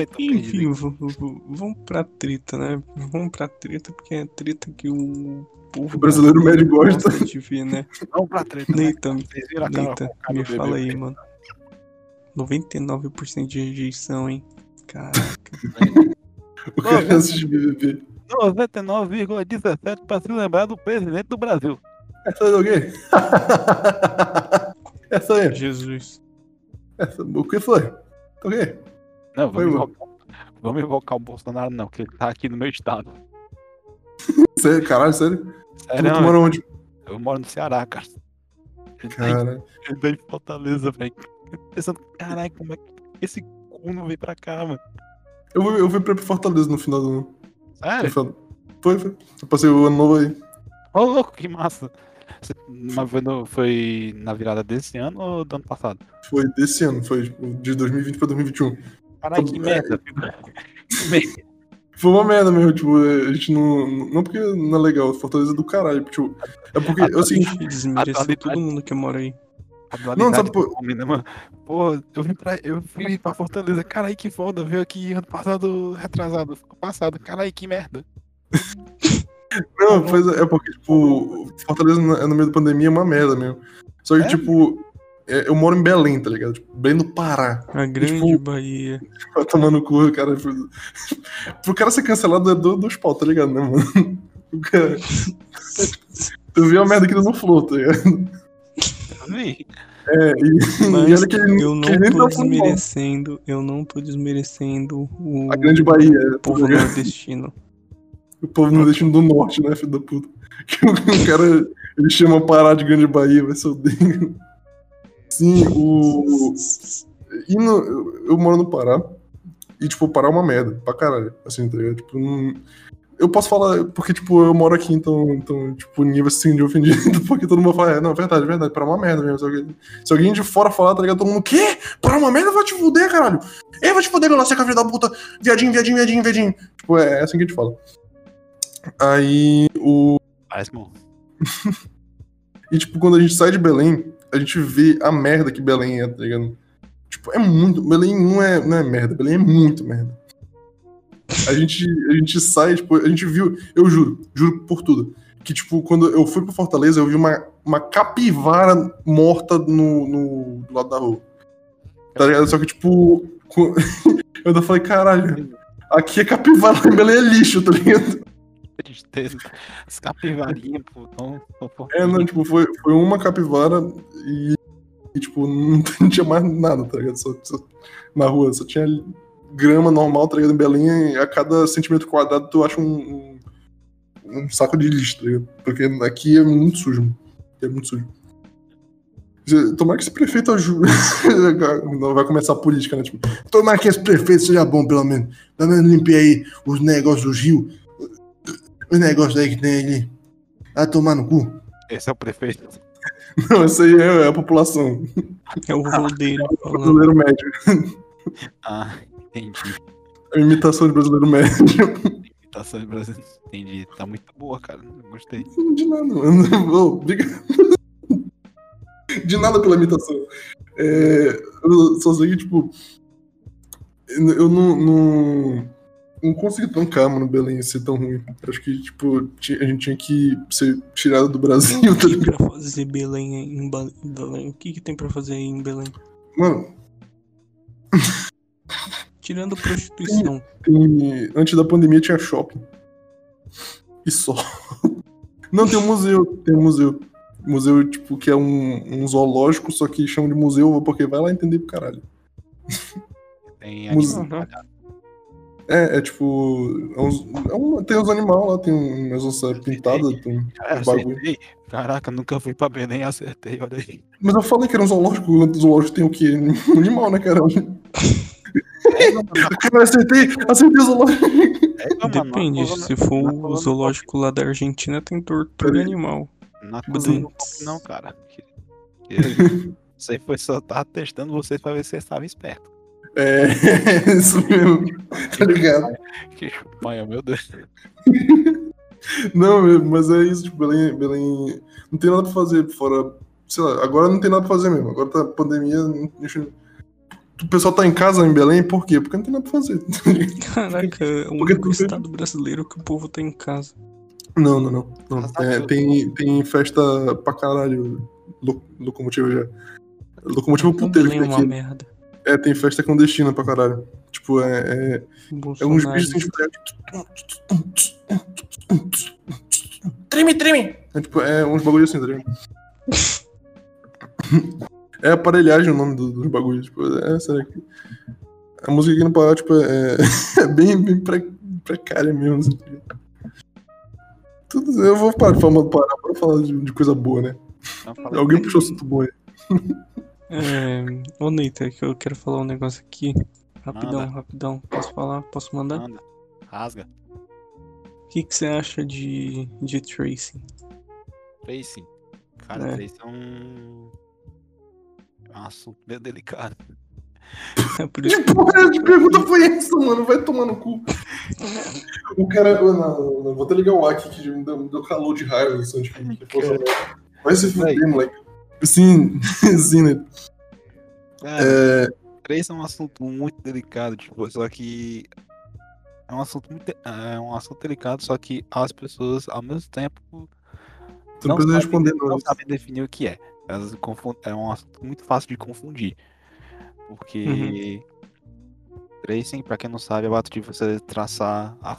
aqui. Enfim, vamos pra treta, né? Vamos pra treta, porque é treta que o povo O brasileiro médio gosta. de ver, né? Vamos pra treta, né? Neita, cara Neita, me fala aí, mano. 99% de rejeição, hein? Caraca. O cara assiste BBB. 99,17 pra se lembrar do presidente do Brasil. É o quê? Essa aí. Jesus. Essa, o que foi? O quê? Não, vamos invocar, vamos invocar o Bolsonaro, não, que ele tá aqui no meu estado. Sério, caralho, sério? Sério, tu, tu não, mora onde? eu moro no Ceará, cara. Ele tá, em, ele tá em Fortaleza, velho. Pensando, caralho, como é que esse cu não veio pra cá, mano? eu, fui- eu fui pra Fortaleza no final do ano. Sério? Foi, foi. Eu passei o ano novo aí. Ô, louco, que massa. Mas foi, no- foi na virada desse ano ou do ano passado? Foi desse ano, foi tipo, de 2020 pra 2021. Caralho, que merda. filho. Que merda. Foi uma merda mesmo, tipo, a gente não. Não porque não é legal, Fortaleza é do caralho. Tipo, é porque é o seguinte. Todo mundo que mora aí. Não, sabe por- homem, né, mano? Pô, eu vim pra, eu vim pra Fortaleza. Caralho, que foda. Veio aqui ano passado, retrasado. Ficou passado. Caralho, que merda. Não, pois é, é porque, tipo, Fortaleza é no meio da pandemia é uma merda mesmo. Só que, É? tipo, é, eu moro em Belém, tá ligado? Tipo, Belém do Pará. A grande tipo, Bahia. No cu, cara. Pro, pro cara ser cancelado é do, dos pau, tá ligado, né, mano? O cara. Tu viu a merda que ele não falou, tá ligado? Vi. É, e, e Mas olha que ele, eu não que tô tá desmerecendo, eu não tô desmerecendo o A grande Bahia, é, tá povo nordestino. O povo nordestino do norte, né, filho da puta? Que o, cara, ele chama Pará de grande Bahia, vai ser o dele. Sim, o. E no, eu, eu moro no Pará. E, tipo, o Pará é uma merda, pra caralho. Assim, tá ligado? Tipo, não- eu posso falar, porque, tipo, eu moro aqui, então, então tipo, nível assim de ofendido, porque todo mundo fala, é, não, é verdade, é verdade, Pará é uma merda mesmo. Se alguém, se alguém de fora falar, tá ligado? Todo mundo, quê? Pará é uma merda? Vai te fuder, caralho. Ei, vai te fuder, meu laceca, filho da puta. Viadinho, viadinho, viadinho, viadinho. Tipo, é, é assim que a gente fala. Aí, o. Parece bom. E, tipo, quando a gente sai de Belém, a gente vê a merda que Belém é, tá ligado? Tipo, é muito. Belém não é, não é merda, Belém é muito merda. A gente, a gente sai, tipo, a gente viu, eu juro, juro por tudo, que, tipo, quando eu fui pra Fortaleza, eu vi uma, uma capivara morta no, no do lado da rua. Tá ligado? Só que, tipo, eu ainda falei, caralho, aqui é capivara, Belém é lixo, tá ligado? Tristeza. As capivarinhas, pô, tão, tão É, não, tipo, foi, foi uma capivara e, e, tipo, não, não tinha mais nada, tá ligado? Só, só- na rua, só tinha grama normal, tá ligado? Em Belém, e a cada centímetro quadrado tu acha um, um, um saco de lixo, tá ligado? Porque aqui é muito sujo, é muito sujo. Tomara que esse prefeito ajude. Não vai começar a política, né? Tipo, tomara que esse prefeito seja bom, pelo menos. Pelo menos limpe aí os negócios do Rio. Os negócios aí que tem ali. Vai tomar no cu. Esse é o prefeito. Não, esse aí é a população. É o vô dele falando. Brasileiro médio. Ah, entendi. A imitação de brasileiro médio. Imitação de Brasil. Entendi. Tá muito boa, cara. Gostei. De nada, mano. Obrigado. De nada pela imitação. É, eu só sei que, tipo. Eu não. Não, não consegui tancar, mano, Belém ser tão ruim. Acho que, tipo, ti- a gente tinha que ser tirado do Brasil, O tá que ligado? pra fazer Belém em Belém? O que, que tem pra fazer aí em Belém? Mano, Tirando prostituição. tem- antes da pandemia tinha shopping. E só. Não, tem um museu. Tem um museu. Museu, tipo, que é um, um zoológico, só que chamam de museu porque vai lá entender pro caralho. Tem Música. animal. Uhum. É, é tipo. É uns, é um- tem os animais lá, tem umas onças pintadas, tem Cara, uns bagulho. Caraca, nunca fui pra Belém e acertei, olha aí. Mas eu falei que era um zoológico, o zoológico tem o quê? Um animal, né, cara? Cara, acertei, acertei o zoológico. É, Depende, na se for na o zoológico lá da Argentina, tem tortura animal. Não acusei no pop, não, cara. Você foi só tá testando vocês pra ver se vocês estavam espertos. É, isso mesmo. Tá ligado? Que chupanha, meu Deus. Não, mas é isso, tipo, Belém, Belém não tem nada pra fazer fora sei lá, agora não tem nada pra fazer mesmo. Agora tá pandemia. não- a gente- O pessoal tá em casa em Belém, por quê? Porque não tem nada pra fazer. Caraca, é o Porque único tu- estado brasileiro que o povo tá em casa. Não, não, não. não. Azar É, tem, tem festa pra caralho. Lo- Locomotiva já. Locomotiva puteiro Belém é tem uma aqui. merda. É, tem festa clandestina pra caralho. Tipo, é. É, é uns bichos assim, tipo. Treme, treme. É, tipo, é uns bagulho assim, tá ligado? É aparelhagem o nome do- dos bagulhos. Tipo, é, sério. que- A música aqui no Pará, tipo, é, é bem, bem pre- precária mesmo. Assim, tá? Tudo, eu vou parar de falar do Pará pra falar de, de coisa boa, né? Alguém puxou assunto bom aí. É... Ô, Neita, que eu quero falar um negócio aqui. Rapidão, Manda. rapidão. Posso falar? Posso mandar? Manda. Rasga. O que, que você acha de, de tracing? Tracy. Cara, É. Tracy é um. É um assunto meio delicado. É por isso Que porra de pergunta foi essa, mano? Vai tomar no cu. O cara. eu Não, não, vou até ligar o aqui que me deu, me deu calor de raiva. Assim, tipo, que fosse- Vai se fuder, moleque. Sim, sim, né? É, Tracy é um assunto muito delicado, tipo, só que. É um assunto muito. É um assunto delicado, só que as pessoas, ao mesmo tempo, tu não, sabem- responder, não. sabem definir o que é. Elas confundem, é um assunto muito fácil de confundir. Porque tracing, pra quem não sabe, é o ato de você traçar a-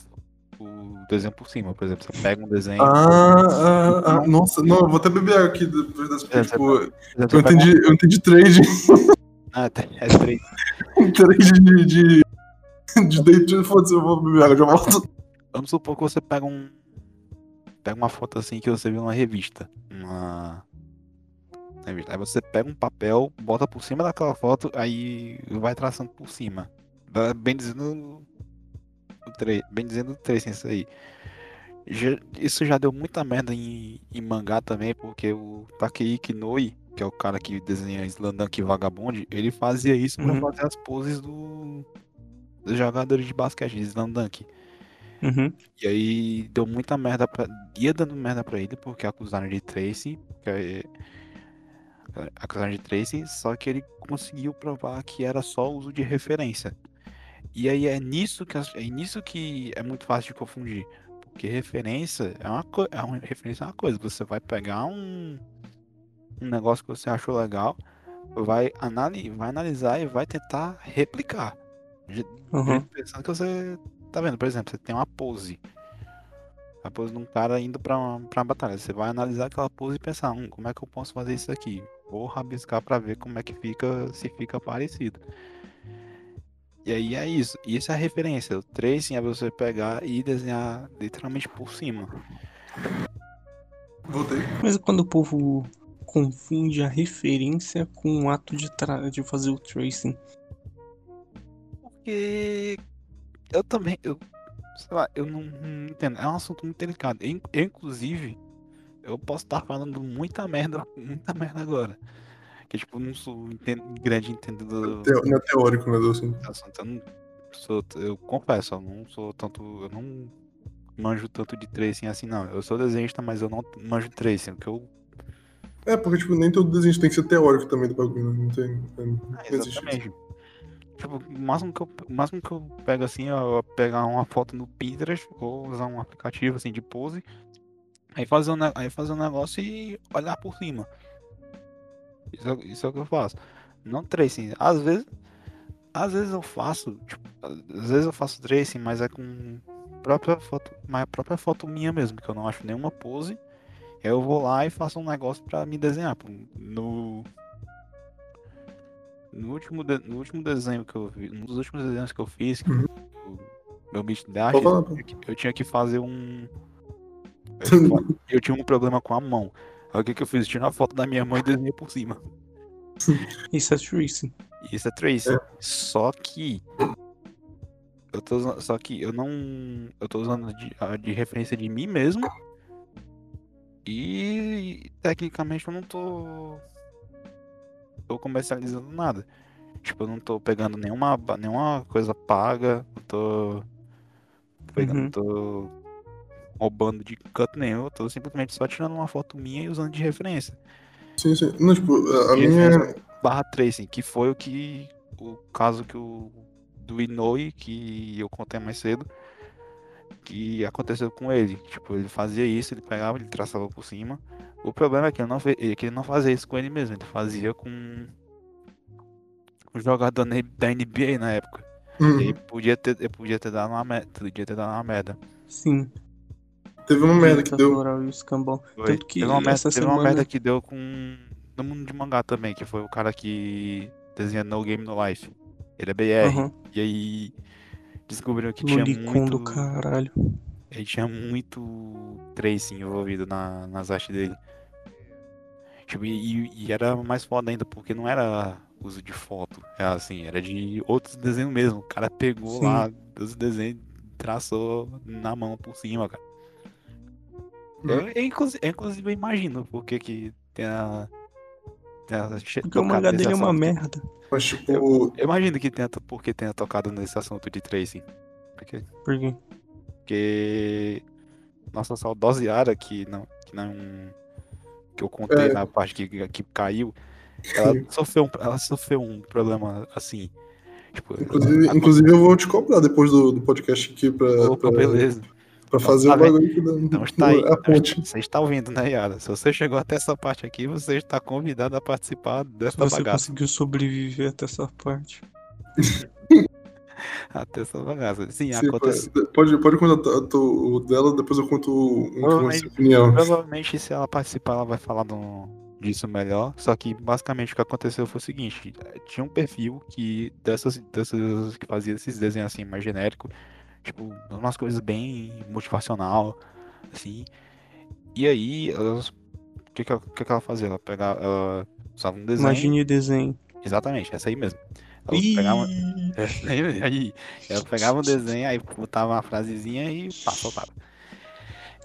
o desenho por cima. Por exemplo, você pega um desenho. Ah, ah, ah, nossa, não, eu vou até beber aqui depois dessa. É, tipo, por exemplo, eu entendi, eu entendi trade. Ah, é trade. trade de. de, de date. Foda-se, eu vou beber água, já volto. Vamos supor que você pega um. Pega uma foto assim que você viu numa revista. Uma. revista. Aí você pega um papel, bota por cima daquela foto, aí vai traçando por cima. Bem dizendo. O tre... Bem dizendo o tracing, isso aí. Já- isso já deu muita merda em, em mangá também, porque o Takehiko Noi, que é o cara que desenha Slandunk Vagabond, ele fazia isso pra Uhum. fazer as poses do... dos jogadores de basquete, de Slandunk. Uhum. E aí deu muita merda pra. Ia dando merda pra ele, porque acusaram de Tracy. que é- Acusaram de Tracy, só que ele conseguiu provar que era só uso de referência. E aí é nisso que, as- é nisso que é muito fácil de confundir. Porque referência é uma, é uma referência é uma coisa. Você vai pegar um, um negócio que você achou legal, vai, anali... vai analisar e vai tentar replicar. Uhum. Pensando que você tá vendo, por exemplo, você tem uma pose. A pose de um cara indo pra uma, pra uma batalha. Você vai analisar aquela pose e pensar, hum, como é que eu posso fazer isso aqui? Vou rabiscar pra ver como é que fica, se fica parecido. E aí é isso. E isso é a referência. O tracing é você pegar e desenhar literalmente por cima. Voltei. Mas quando o povo confunde a referência com o ato de, tra- de fazer o tracing. Porque eu também, eu, sei lá, eu não, não entendo. É um assunto muito delicado. Eu, eu, inclusive, eu posso estar falando muita merda, muita merda agora. Que tipo, eu não sou grande entendedor Não é teórico, né, do assunto. Eu não sou, eu confesso, eu não sou tanto, eu não manjo tanto de tracing assim, não. Eu sou desenhista, mas eu não manjo tracing. O que eu É, porque, tipo, nem todo desenho tem que ser teórico também do bagulho, né? Não tem. Não Ah, existe isso. exatamente. Tipo, o máximo que eu, máximo que eu pego assim é eu pegar uma foto no Pinterest ou usar um aplicativo assim de pose, aí fazer um, aí fazer um negócio e olhar por cima. Isso, é- isso é o que eu faço. Não tracing. Às vezes, às vezes eu faço, tipo, às vezes eu faço tracing, mas é com própria foto, mas a própria foto minha mesmo, que eu não acho nenhuma pose. Eu vou lá e faço um negócio pra me desenhar. No no último, de- no último desenho que eu vi, um dos últimos desenhos que eu fiz, que Uhum. meu Beat Dash, Pode falar, eu, pô. tinha que- eu tinha que fazer um. Eu tinha um problema com a mão. Aí o que, que eu fiz? Eu tirei uma foto da minha mão e desenhei por cima. Isso é tracing. Isso é Tracy. Só que. Eu tô usando, só que eu não. Eu tô usando de, a de referência de mim mesmo. E tecnicamente eu não tô. Tô comercializando nada. Tipo, eu não tô pegando nenhuma, nenhuma coisa paga. Eu tô. Pegando, Uhum. tô roubando de canto nenhum. Eu tô simplesmente só tirando uma foto minha e usando de referência. Sim, sim. Não, tipo, a, Ele minha. barra tracing, que foi o que. O caso que o. Do Inoue, que eu contei mais cedo. Que aconteceu com ele. Tipo, ele fazia isso, ele pegava, ele traçava por cima. O problema é que ele não, fe- é que ele não fazia isso com ele mesmo, ele fazia com. O jogador da NBA na época. Hum, Ele podia ter, ele podia ter dado uma merda. Podia ter dado uma merda. Sim. Teve uma merda que deu. Tatuar o escambau. Foi. Tanto que teve uma merda, essa teve uma semana- merda que deu com. No mundo de mangá também, que foi o cara que desenha No Game No Life. Ele é BR. Aham. E aí descobriram que tinha Lolicon muito. do caralho. Ele tinha muito tracing envolvido na, nas artes dele. Tipo, e, e era mais foda ainda, porque não era uso de foto. Era assim, era de outros desenhos mesmo. O cara pegou Sim. lá os desenhos e traçou na mão por cima, cara. Eu, eu, inclusive, eu, inclusive, imagino porque que tem a. Tem a Porque o mangá dele é uma merda. Mas, tipo, Eu imagino que tenha, porque tenha tocado nesse assunto de tracing. Porque Por quê? porque nossa saudosa Yara, que não, que não que eu contei É. na parte que, que caiu, ela sofreu, um, ela sofreu um problema assim. Tipo, inclusive, a- inclusive eu vou te cobrar depois do, do podcast aqui pra, Opa, pra, beleza. Pra fazer tá o bagulho que dá. Então está aí. a ponte. Você está ouvindo, né, Yara? Se você chegou até essa parte aqui, você está convidado a participar Se dessa você bagaça. conseguiu sobreviver até essa parte. Até essa bagaça. Sim, Sim, aconteceu. pode, pode contar a- o dela, depois eu conto um nossa opinião. Provavelmente, se ela participar, ela vai falar do- disso melhor. Só que, basicamente, o que aconteceu foi o seguinte: eh, tinha um perfil que dessas, dessas que fazia esses desenhos assim mais genérico, tipo, umas coisas bem motivacional, assim. E aí, elas, o que, que, ela- que, que ela fazia? Ela pegava, ela usava um desenho. Imagine o desenho. Exatamente, essa aí mesmo. Ela pegava, aí, ela pegava um desenho, aí botava uma frasezinha e pá, soltava.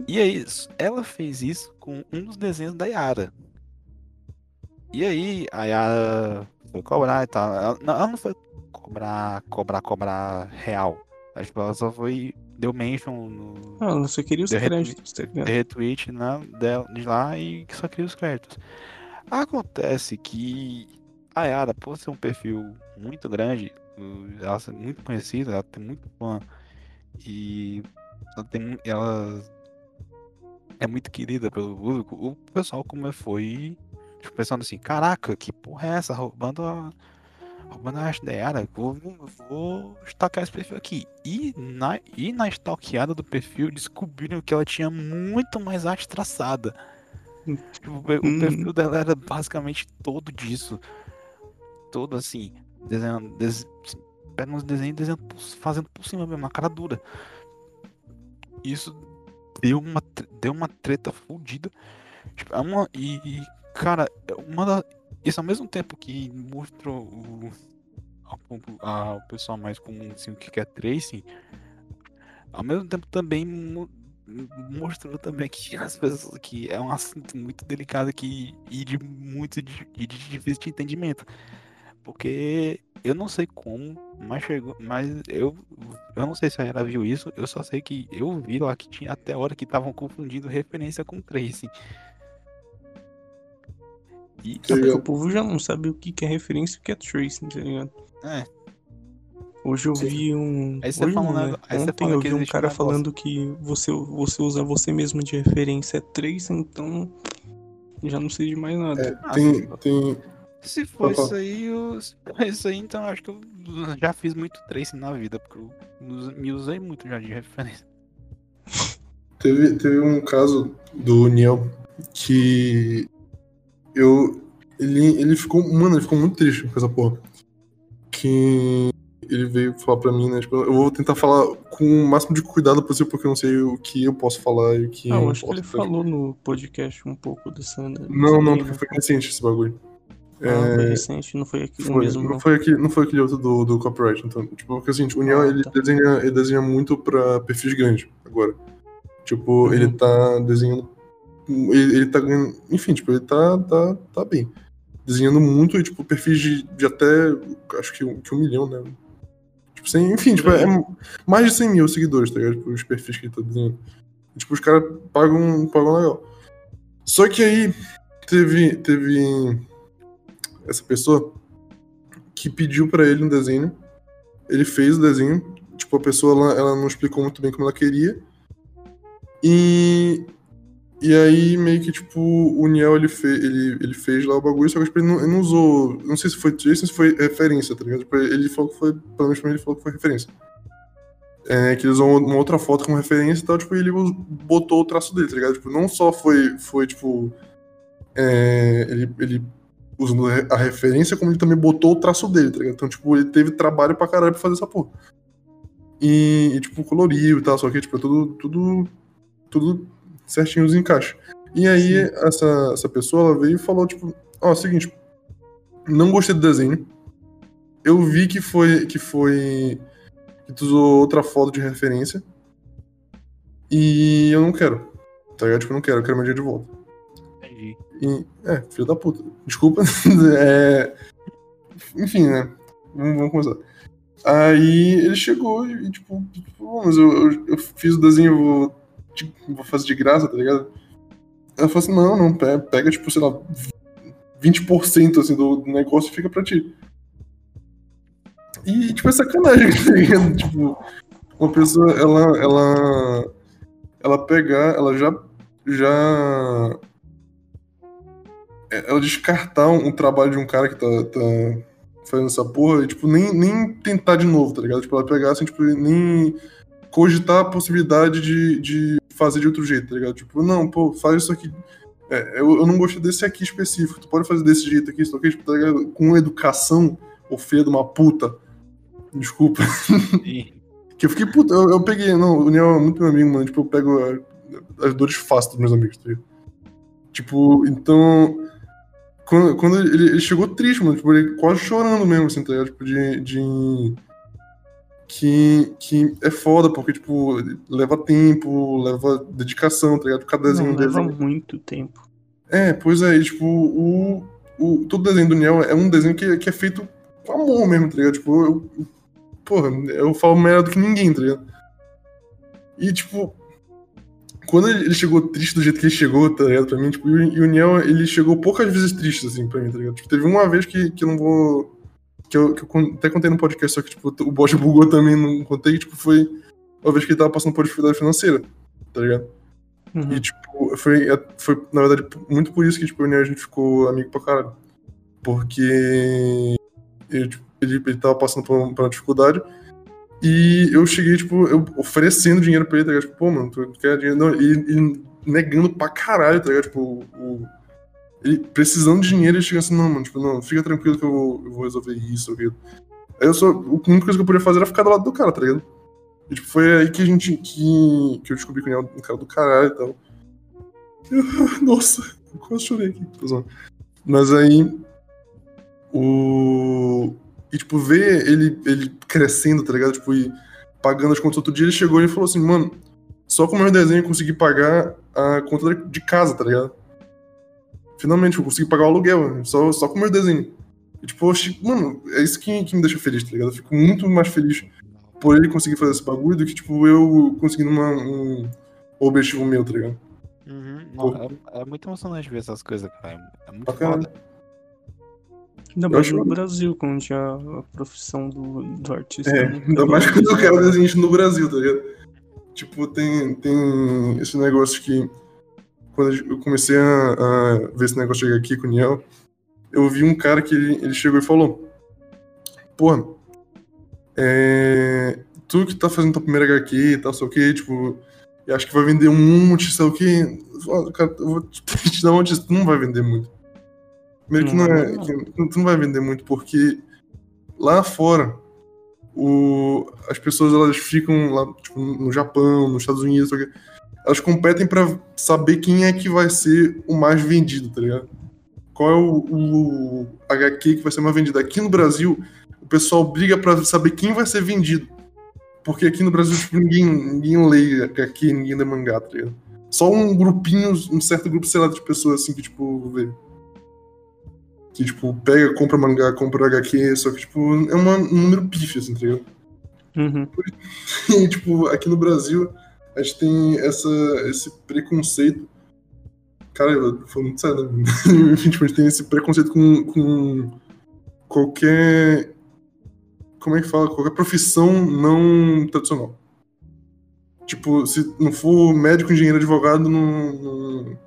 E aí, ela fez isso com um dos desenhos da Yara. E aí, a Yara foi cobrar e tal. Ela não, ela não foi cobrar, cobrar, cobrar real. Acho que ela só foi. Deu mention no. Ah, ela só queria os créditos, tá ligado? retweet né, dela, de lá e só cria os créditos. Acontece que a Yara, por ser um perfil muito grande, ela ser muito conhecida, ela tem muito fã e ela, tem, ela é muito querida pelo público, o pessoal como foi tipo, pensando assim, caraca, que porra é essa? Roubando a. Roubando a arte da Yara, vou, vou stalkear esse perfil aqui. E na, e na stalkeada do perfil descobriram que ela tinha muito mais arte traçada. Tipo, o Hum. perfil dela era basicamente todo disso. Todo assim, desenhando, des, pega uns desenhos e desenhando fazendo por cima mesmo, na cara dura. Isso deu uma, deu uma treta fodida. Tipo, é uma, e, e, cara, é uma da, isso ao mesmo tempo que mostrou o, pessoal mais comum assim, o que é tracing, ao mesmo tempo também mo- mostrou também que as pessoas que é um assunto muito delicado que e de muito di- e de difícil de entendimento. Porque eu não sei como, mas chegou, mas eu eu não sei se a Yara viu isso, eu só sei que eu vi lá que tinha até hora que estavam confundindo referência com tracing. E porque o povo já não sabe o que que é referência e o que é tracing, tá ligado? É. Hoje eu Sim. vi um. Aí você Hoje fala não, né? aí você Ontem fala eu vi um cara falando que você, você usa você mesmo de referência é tracing, então. Já não sei de mais nada. É, Ah, tem, tem, Se for Opa. isso aí, eu, se for isso aí, então eu acho que eu já fiz muito tracing na vida, porque eu me usei muito já de referência. Teve, teve um caso do Niel que eu. Ele, ele ficou. Mano, ele ficou muito triste com essa porra. Que ele veio falar pra mim, né? Tipo, eu vou tentar falar com o máximo de cuidado possível, porque eu não sei o que eu posso falar e o que Ah, eu acho que ele falou no podcast um pouco dessa. dessa Não, não, porque né? foi recente esse bagulho. Ah, foi É, recente, não foi aqui o Foi, mesmo. não, Não. foi aquele, não foi aquele outro do, do copyright. Então, tipo, porque assim, o Niel, Ah, ele, tá. desenha, ele desenha muito pra perfis grandes agora. Tipo, Uhum. ele tá desenhando. Ele, ele tá ganhando. Enfim, tipo, ele tá, tá, tá bem. Desenhando muito, e, tipo, perfis de, de até. Acho que um, que um milhão, né? Tipo, sem, enfim, tipo, é mais de 100 mil seguidores, tá ligado? Tipo, os perfis que ele tá desenhando. E, tipo, os caras pagam, pagam legal. Só que aí teve, teve essa pessoa que pediu pra ele um desenho. Ele fez o desenho. Tipo, a pessoa ela, ela não explicou muito bem como ela queria. E. E aí, meio que, tipo, o Niel ele, fe, ele, ele fez lá o bagulho, só que tipo, ele, não, ele não usou. Não sei se foi Jason, se foi referência, tá ligado? Tipo, ele falou que foi. Pelo menos pra mim, ele falou que foi referência. É, que ele usou uma outra foto como referência e tal, tipo, ele botou o traço dele, tá ligado? Tipo, não só foi, foi tipo. é, ele, ele usando a referência, como ele também botou o traço dele, tá ligado? Então, tipo, ele teve trabalho pra caralho pra fazer essa porra. E, e, tipo, coloriu e tal, só que, tipo, é tudo, tudo, tudo certinho os encaixes. E aí, essa, essa pessoa, ela veio e falou, tipo, ó, é o seguinte, não gostei do desenho. Eu vi que foi, que foi, que tu usou outra foto de referência. E eu não quero, tá ligado? Tipo, eu não quero, eu quero meu dia de volta. Entendi. E, é, filho da puta. Desculpa. é, enfim, né? Vamos, vamos começar. Aí ele chegou e, tipo, pô, mas eu, eu, eu fiz o desenho, eu vou, te- vou fazer de graça, tá ligado? Ela falou assim: não, não, pega, tipo, sei lá, 20% assim, do negócio e fica pra ti. E, tipo, é sacanagem, tá ligado? Tipo, uma pessoa, ela, ela, ela pegar, ela já, já ela descartar um, um trabalho de um cara que tá, tá fazendo essa porra e, tipo, nem, nem tentar de novo, tá ligado? Tipo, ela pegar assim, tipo, nem cogitar a possibilidade de, de fazer de outro jeito, tá ligado? Tipo, não, pô, faz isso aqui. É, eu, eu não gostei desse aqui específico, tu pode fazer desse jeito aqui, isso aqui, tipo, tá ligado? Com educação, ô filha de uma puta. Desculpa. E- Que eu fiquei puto, eu, eu peguei, não, o Niel é muito meu amigo, mano. Tipo, eu pego a- as dores fáceis dos meus amigos, tá ligado? Tipo, então. Quando, quando ele, ele chegou triste, mano, tipo, ele quase chorando mesmo, assim, tá ligado? Tipo, de. de que, que é foda, porque, tipo, leva tempo, leva dedicação, tá ligado? Cada desenho Não, leva muito tempo. É, pois é, e, tipo, o, o, todo desenho do Niel é um desenho que, que é feito com amor mesmo, tá ligado? Tipo, eu, porra, eu falo melhor do que ninguém, tá ligado? E, tipo, quando ele chegou triste do jeito que ele chegou, tá ligado? Pra mim, tipo, e o, e o Niel, ele chegou poucas vezes triste, assim, pra mim, tá ligado? Tipo, teve uma vez que, que eu não vou. Que eu, que eu até contei no podcast, só que, tipo, o bot bugou também, não contei, tipo, foi uma vez que ele tava passando por dificuldade financeira, tá ligado? Uhum. E, tipo, foi, foi, na verdade, muito por isso que, tipo, eu e a gente ficou amigo pra caralho. Porque ele, tipo, ele, ele tava passando por, por uma dificuldade e eu cheguei, tipo, eu oferecendo dinheiro pra ele, tá ligado? Tipo, pô, mano, tu quer dinheiro? Não, e ele negando pra caralho, tá ligado? Tipo, o, ele precisando de dinheiro, ele chega assim, não, mano, tipo, não, fica tranquilo que eu vou, eu vou resolver isso. Aí eu só, a única coisa que eu podia fazer era ficar do lado do cara, tá ligado? E, tipo, foi aí que a gente, que, que eu descobri que Neo é um cara do caralho e tal. Eu- Nossa, eu quase chorei aqui. Mas aí. O. E, tipo, ver ele, ele crescendo, tá ligado? Tipo, e pagando as contas outro dia, ele chegou e falou assim, mano, só com o meu desenho eu consegui pagar a conta de casa, tá ligado? Finalmente, eu consegui pagar o aluguel, né? só, só com o meu desenho. E, tipo, eu achei- mano, é isso que, que me deixa feliz, tá ligado? Eu fico muito mais feliz por ele conseguir fazer esse bagulho do que, tipo, eu conseguindo uma, um objetivo meu, tá ligado? Uhum. Não, é, é muito emocionante ver essas coisas, cara. É muito caralho. foda. Ainda mais acho- no Brasil, onde a, a profissão do, do artista É, muito ainda mais quando eu quero desenho no Brasil, tá ligado? Tipo, tem, tem esse negócio que. Quando eu comecei a, a ver esse negócio chegar aqui com o Niel, eu vi um cara que ele, ele chegou e falou: Porra, é, tu que tá fazendo tua primeira HQ e tal, sei o que, tipo, e acho que vai vender um monte, sei o que. Cara, eu vou te dar uma notícia, tu não vai vender muito. Primeiro que Não é. não. que tu não vai vender muito, porque lá fora o, as pessoas elas ficam lá tipo, no Japão, nos Estados Unidos, sei o quê. Elas competem pra saber quem é que vai ser o mais vendido, tá ligado? Qual é o, o HQ que vai ser mais vendido? Aqui no Brasil, o pessoal briga pra saber quem vai ser vendido. Porque aqui no Brasil, tipo, ninguém, ninguém lê HQ, ninguém lê mangá, tá ligado? Só um grupinho, um certo grupo, sei lá, de pessoas assim que, tipo, vê. Que, tipo, pega, compra mangá, compra HQ, só que, tipo, é uma- um número pífio, assim, tá ligado? Uhum. E, tipo, aqui no Brasil, a gente tem essa, esse preconceito Cara, eu falando muito sério, né? tipo, a gente tem esse preconceito com, com qualquer. Como é que fala? Qualquer profissão não tradicional. Tipo, se não for médico, engenheiro, advogado, não. Não,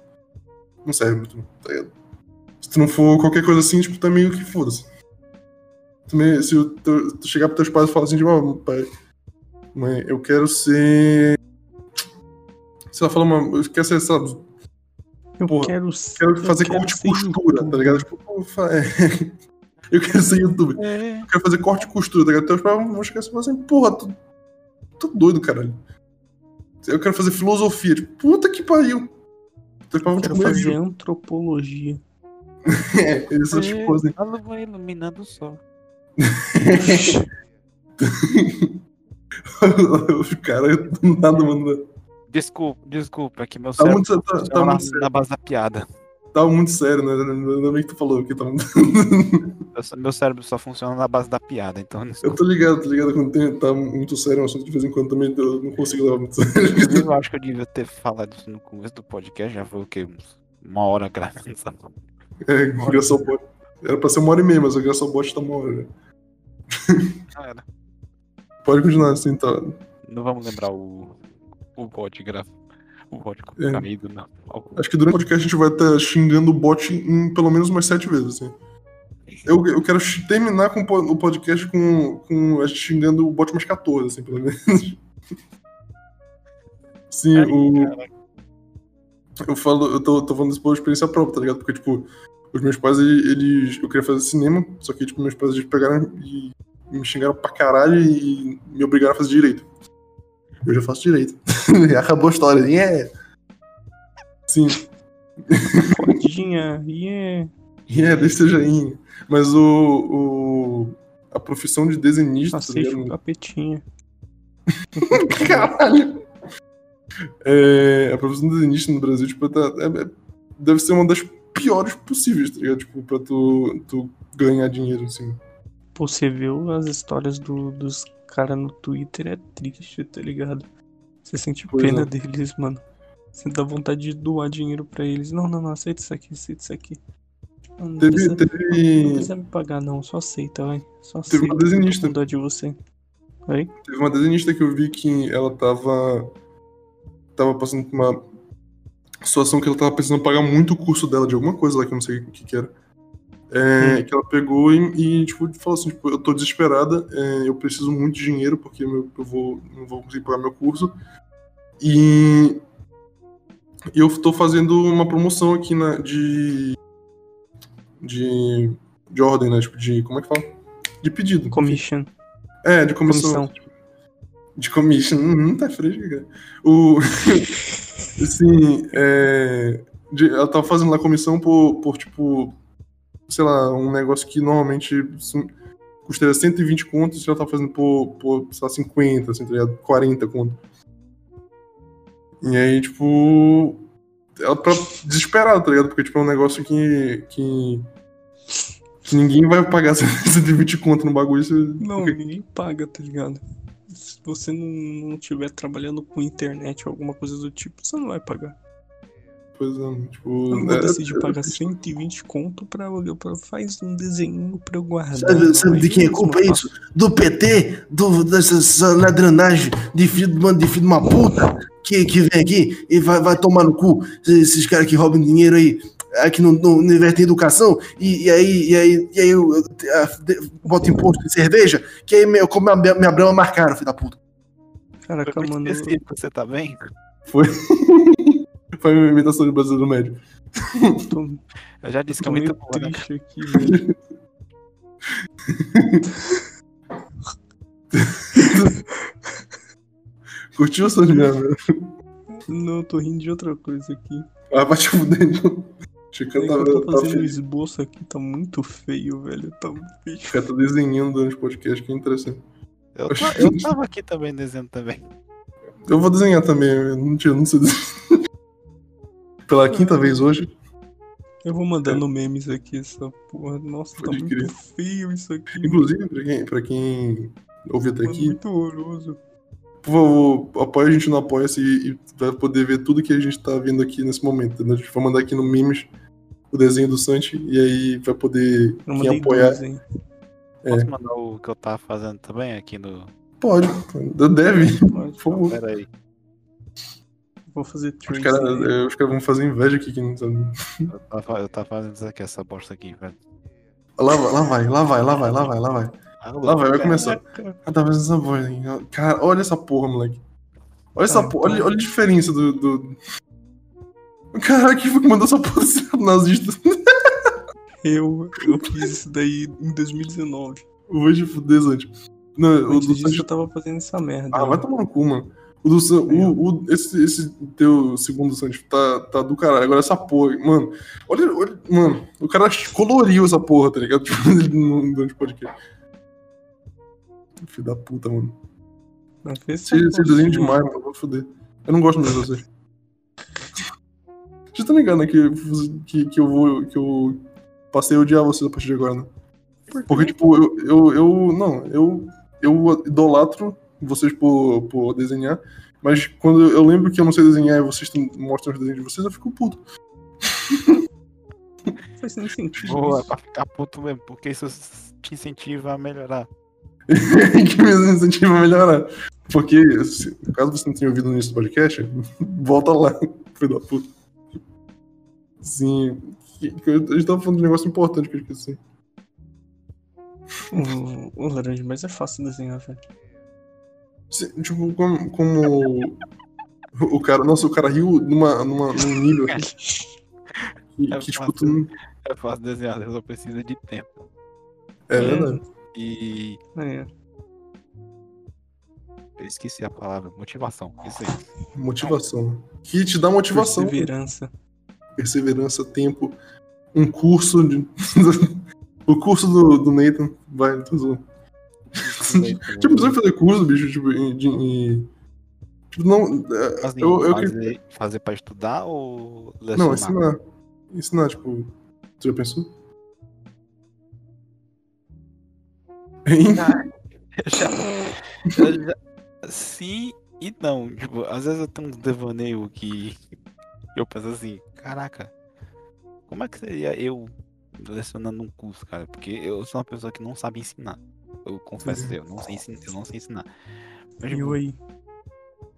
não serve muito, tá ligado? Se tu não for qualquer coisa assim, tipo, tá meio que foda-se. Se tu, chegar pros teus pais e falar assim, tipo, ó, pai, mãe, eu quero ser. Sei lá, fala uma. Eu quero ser, sabe, Eu Porra, quero, quero fazer eu quero corte e ser costura, tá ligado? Tipo, fa- é. Eu quero ser youtuber. É. Eu quero fazer corte e costura, tá ligado? Teus pais vão chegar assim falar assim, porra, tu, tu doido, caralho. Eu quero fazer filosofia. Tipo, puta que pariu. Teus pais vão te Quero comer fazer vivo. antropologia. É, são tipo assim. A lua vai iluminando o sol. Os caras do nada, mano. Desculpa, desculpa, é que meu Tá cérebro muito, tá, tá muito sério. na base da piada. Tá muito sério, né? Ainda bem que tu falou que tá muito. Eu- Meu cérebro só funciona na base da piada, então Eu desculpa. tô ligado, tô ligado. Quando tem, tá muito sério um assunto, de vez em quando também eu não consigo levar muito sério. Eu acho que eu devia ter falado isso no começo do podcast, já foi o quê? Uma hora gravando. É. Era pra ser uma hora e meia, mas graças ao bot tá uma hora. né? Ah, era. Pode continuar assim, tá? Não vamos lembrar o, o bot grava. O bot com É. caído, não. Acho que durante o podcast a gente vai estar xingando o bot em pelo menos umas sete vezes, assim. Eu, eu quero terminar com o po- o podcast com, com a gente xingando o bot umas 14, assim, pelo menos. Sim, o, eu falo, eu tô, tô falando isso por experiência própria, tá ligado? Porque, tipo, os meus pais, ele- eles. Eu queria fazer cinema, só que, tipo, meus pais eles pegaram e me xingaram pra caralho e me obrigaram a fazer direito. Eu já faço direito. Acabou a história. Yeah. Sim. Codinha, yeah. É, deixa ser joinha. Mas o, o. A profissão de desenhista. o ligado? capetinha. Caralho! É, a profissão de desenhista no Brasil, tipo, tá- é- é- deve ser uma das piores possíveis, tá ligado? Tipo, pra tu, tu ganhar dinheiro, assim. Pô, você viu as histórias do- dos caras no Twitter, é triste, tá ligado? Você sente Pois pena é. deles, mano. Você dá vontade de doar dinheiro pra eles. Não, não, não, aceita isso aqui, aceita isso aqui. Não, não Teve, precisa, não teve, precisa me pagar, não. Só aceita, vai. Só Teve aceita. uma desenhista. dó de você. Oi? teve uma desenhista que eu vi que ela tava. Tava passando por uma situação que ela tava precisando pagar muito o curso dela de alguma coisa lá que eu não sei o que, que era. É, Que ela pegou e, e, tipo, falou assim: tipo, eu tô desesperada, é, eu preciso muito de dinheiro porque meu- eu vou, não vou conseguir pagar meu curso. E, e eu tô fazendo uma promoção aqui na, de. de. de ordem, né? Tipo, de. como é que fala? De pedido. Commission. É, de comissão. Comissão. De commission. Hum, tá fresco, cara. O. assim, é. de- ela tava fazendo lá comissão por, por, tipo. Sei lá, um negócio que normalmente custaria 120 contos e ela tava fazendo por, por sei lá, 50, assim, tá ligado? 40 contos. E aí, tipo. Ela tá desesperada, tá ligado? Porque, tipo, é um negócio que. que. que ninguém vai pagar 120 conto no bagulho. Você... Não, porque- ninguém paga, tá ligado? Se você não, não tiver trabalhando com internet ou alguma coisa do tipo, você não vai pagar. Pois é, tipo. Eu não vou é- decidir é- pagar 120 conto pra, pra faz um desenho pra eu guardar. Sabe, sabe de quem é culpa eu isso? Do PT, do, dessa essa ladranagem de filho, de mano, de filho de uma puta que, que vem aqui e vai, vai tomar no cu esses caras que roubam dinheiro aí, aqui não investem em educação e, e aí, e aí, e aí eu, eu, a- de- bota imposto em cerveja, que aí eu como minha, minha brama mais cara, filho da puta. Caraca, mano. você tá bem? Foi. Foi uma imitação de brasileiro médio. Eu tô, Eu já disse que é muito boa, né? triste aqui, velho. Curtiu? Não, eu tô rindo de outra coisa aqui. Ah, vai te fuder. Chica É tá, eu tô tá, fazendo um feliz. esboço aqui, tá muito feio, velho. Tá muito feio. Chica tá desenhando durante o podcast, que é interessante. Eu, ta- eu tava aqui também desenhando também. Eu vou desenhar também, eu não, eu não sei desenhar. Pela quinta vez hoje. Eu vou mandando memes aqui, essa porra. Nossa, tá Pode muito crer. feio isso aqui. Inclusive, pra quem, pra quem ouviu até aqui, muito horroroso. por favor, apoia a gente no Apoia-se e, vai poder ver tudo que a gente tá vendo aqui nesse momento. Né? A gente vai mandar aqui no Memes o desenho do Santi e aí vai poder Eu quem apoiar. dois, hein? Posso mandar o que eu tava fazendo também aqui no. Pode, deve. Pode. Por favor. Pera aí. Vou fazer Os trade. caras aí. eh, os caras vão fazer inveja aqui. Que não sabe. Eu tava, eu fazendo isso aqui, essa bosta aqui, velho. Lá, vai, lá vai, lá vai, lá vai, lá vai, lá vai. Lá vai, vai começar. Ah, tá fazendo essa voz, hein? Cara, olha essa porra, moleque. Olha essa porra, olha, então. olha a diferença do. do... Caraca, quem foi que mandou essa porra nazista? Eu, eu fiz isso daí em 2019. Vou te fuder, Santi. Não, Santi. eu tava fazendo essa merda. Ah, vai tomar no cu, mano. O do San... É. o, o- esse, esse teu segundo Santi tá, tá do caralho. Agora essa porra, mano. Olha, olha, mano, o cara coloriu essa porra, tá ligado? Tipo, durante o podcast. Filho da puta, mano. Não fez essa você desenha porra. demais, mano. Vou foder. Eu não gosto mesmo de vocês. Você tá ligado, né? Que, que, que eu vou. Que eu passei a odiar vocês a partir de agora, né? Porque, tipo, eu. eu, eu não, eu. Eu idolatro vocês por, por desenhar. Mas quando eu lembro que eu não sei desenhar e vocês mostram os desenhos de vocês, eu fico puto. Faz nem sentido. Boa, pra ficar puto mesmo, porque isso te incentiva a melhorar. que me incentiva a melhorar. Porque, se, caso você não tenha ouvido no início do podcast, volta lá, filho da puta. Sim. eu- A gente tava falando de um negócio importante que eu esqueci. O, o laranja, mas é fácil desenhar, velho. Sim, Tipo, como, como o cara. Nossa, o cara riu numa, numa, num nível assim, que, É que, tipo, fácil. tu não- É fácil desenhar, eu só preciso de tempo. É verdade. E É. eu esqueci a palavra, motivação. Isso aí. Motivação. Que te dá motivação. Perseverança. Perseverança, tempo. Um curso de. o curso do, do Nathan. Vai, tô zoando. Tipo, não precisa fazer curso, bicho, tipo, em- de. em- Tipo, não. Assim, eu, eu, fazer, fazer pra estudar ou lecionar? Não, ensinar. Ensinar, tipo. Tu já pensou? Hein? Eu já, eu já- sim e não. Tipo, às vezes eu tenho uns devaneio que eu penso assim, caraca, como é que seria eu lecionando um curso, cara? Porque eu sou uma pessoa que não sabe ensinar. Eu confesso, eu não sei ensinar, eu não sei ensinar. Mas, tipo, aí?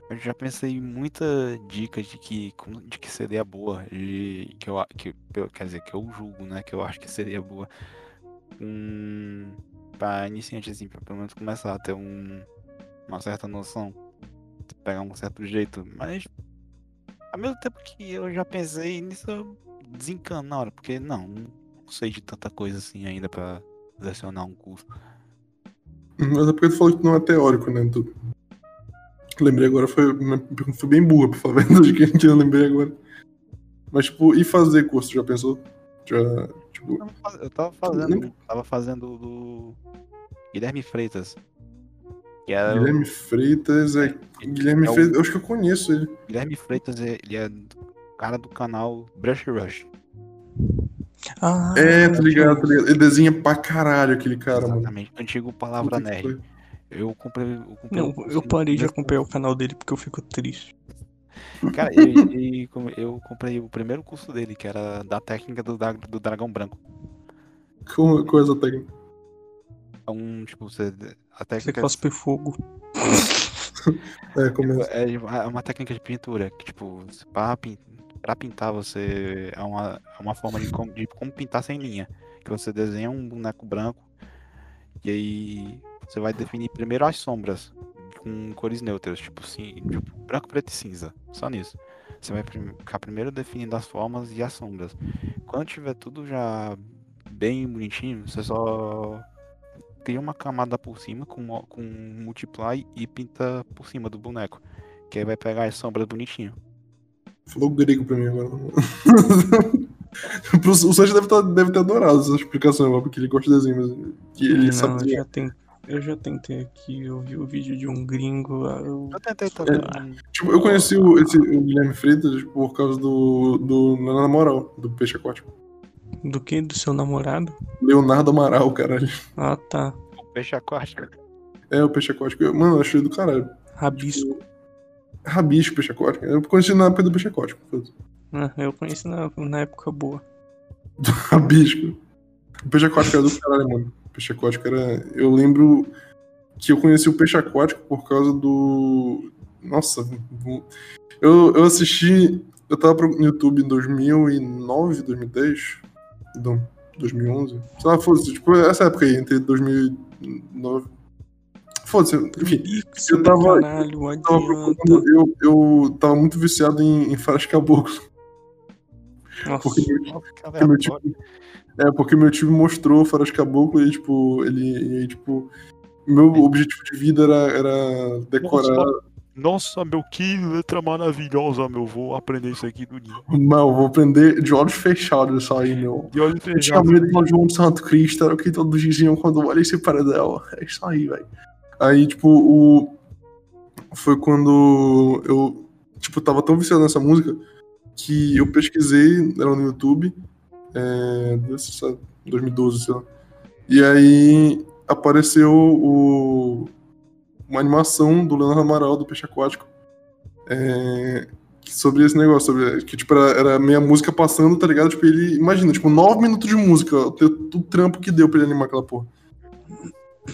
eu já pensei em muita dica de que de que seria boa, de, que eu que quer dizer, que eu julgo, né, que eu acho que seria boa um, para iniciante assim, para pelo menos começar a ter um, uma certa noção, pegar um certo jeito, mas ao mesmo tempo que eu já pensei nisso, eu desencano na hora, porque não, não sei de tanta coisa assim ainda para lecionar um curso. Mas é porque tu falou que não é teórico, né? Tu... Lembrei agora, foi, uma pergunta foi bem burra, pra falar a verdade, que a gente não lembrei agora. Mas, tipo, e fazer curso, já pensou? Já, tipo, Eu tava faz- Eu tava fazendo, fazendo do Guilherme Freitas. É o- Guilherme Freitas, é... Guilherme é o- Freitas, eu acho que eu conheço ele. Guilherme Freitas, é- ele é cara do canal Brush Rush. Ah, É, tá ligado, eu- tá ligado. Ele desenha pra caralho aquele cara, mano. Exatamente. Antigo Palavra Puta Nerd. Eu comprei. Eu, comprei Não, eu parei de acompanhar o canal dele porque eu fico triste. Cara, como- eu comprei o primeiro curso dele, que era da técnica do, do dragão branco. Como coisa técnica. É um, tipo, você. A Você técnica. cospe fogo. É, como é. É é uma técnica de pintura que, tipo, pra, pin- pra pintar você. É uma, é uma forma de como, de como pintar sem linha. Que você desenha um boneco branco e aí você vai definir primeiro as sombras com cores neutras, tipo assim, tipo, branco, preto e cinza. Só nisso. Você vai ficar primeiro definindo as formas e as sombras. Quando tiver tudo já bem bonitinho, você só cria uma camada por cima com, com multiply e pinta por cima do boneco. Que aí vai pegar as sombras bonitinho. Falou grego pra mim agora. O Sanji deve, tá, deve ter adorado essa explicação, porque ele gosta de desenho, mas que ele não, sabe já, ten- eu já tentei aqui, eu vi o vídeo de um gringo. ah, Eu... Eu tentei também. Tipo, eu conheci o, esse, o Guilherme Freitas por causa do, do Na Moral, do Peixe Aquático. Do que? Do seu namorado? Leonardo Amaral, caralho. Ah, tá. O peixe aquático. É, o Peixe Aquático. Mano, eu achei do caralho. Rabisco. Rabisco, peixe aquático. Eu conheci na época do peixe aquático. Ah, eu conheci na, na época boa. Rabisco. O peixe aquático era do caralho, mano. O peixe aquático era. Eu lembro que eu conheci o peixe aquático por causa do. Nossa. Eu, eu assisti. Eu tava no YouTube em 2009, 2010. Não, 2011. Sei lá, foda-se. Tipo, essa época aí, entre 2009. Foda-se, enfim. Pix, eu tava- caralho, Eu tava, procurando- eu, eu tava muito viciado em, em Faras Caboclo. Nossa, Porque Nossa, porque meu tio, é, porque meu tio me mostrou Faras Caboclo e, tipo, ele. E, tipo, meu objetivo de vida era, era decorar. Nossa, meu, que letra maravilhosa, meu. Vou aprender isso aqui do dia. Não, vou aprender de olhos fechados isso aí, meu. E olha Eu tinha medo de João Santo Cristo, era o que todos diziam quando olhei esse paradelo. É isso aí, velho. Aí, tipo, o. Foi quando eu, tipo, tava tão viciado nessa música que eu pesquisei ela no YouTube. É. desse, sabe, 2012, sei lá. E aí apareceu o. Uma animação do Leonardo Amaral, do Peixe Aquático. É, sobre esse negócio, sobre, que tipo, era, era meia música passando, tá ligado? Tipo, ele, imagina, tipo, nove minutos de música, o, o trampo que deu pra ele animar aquela porra.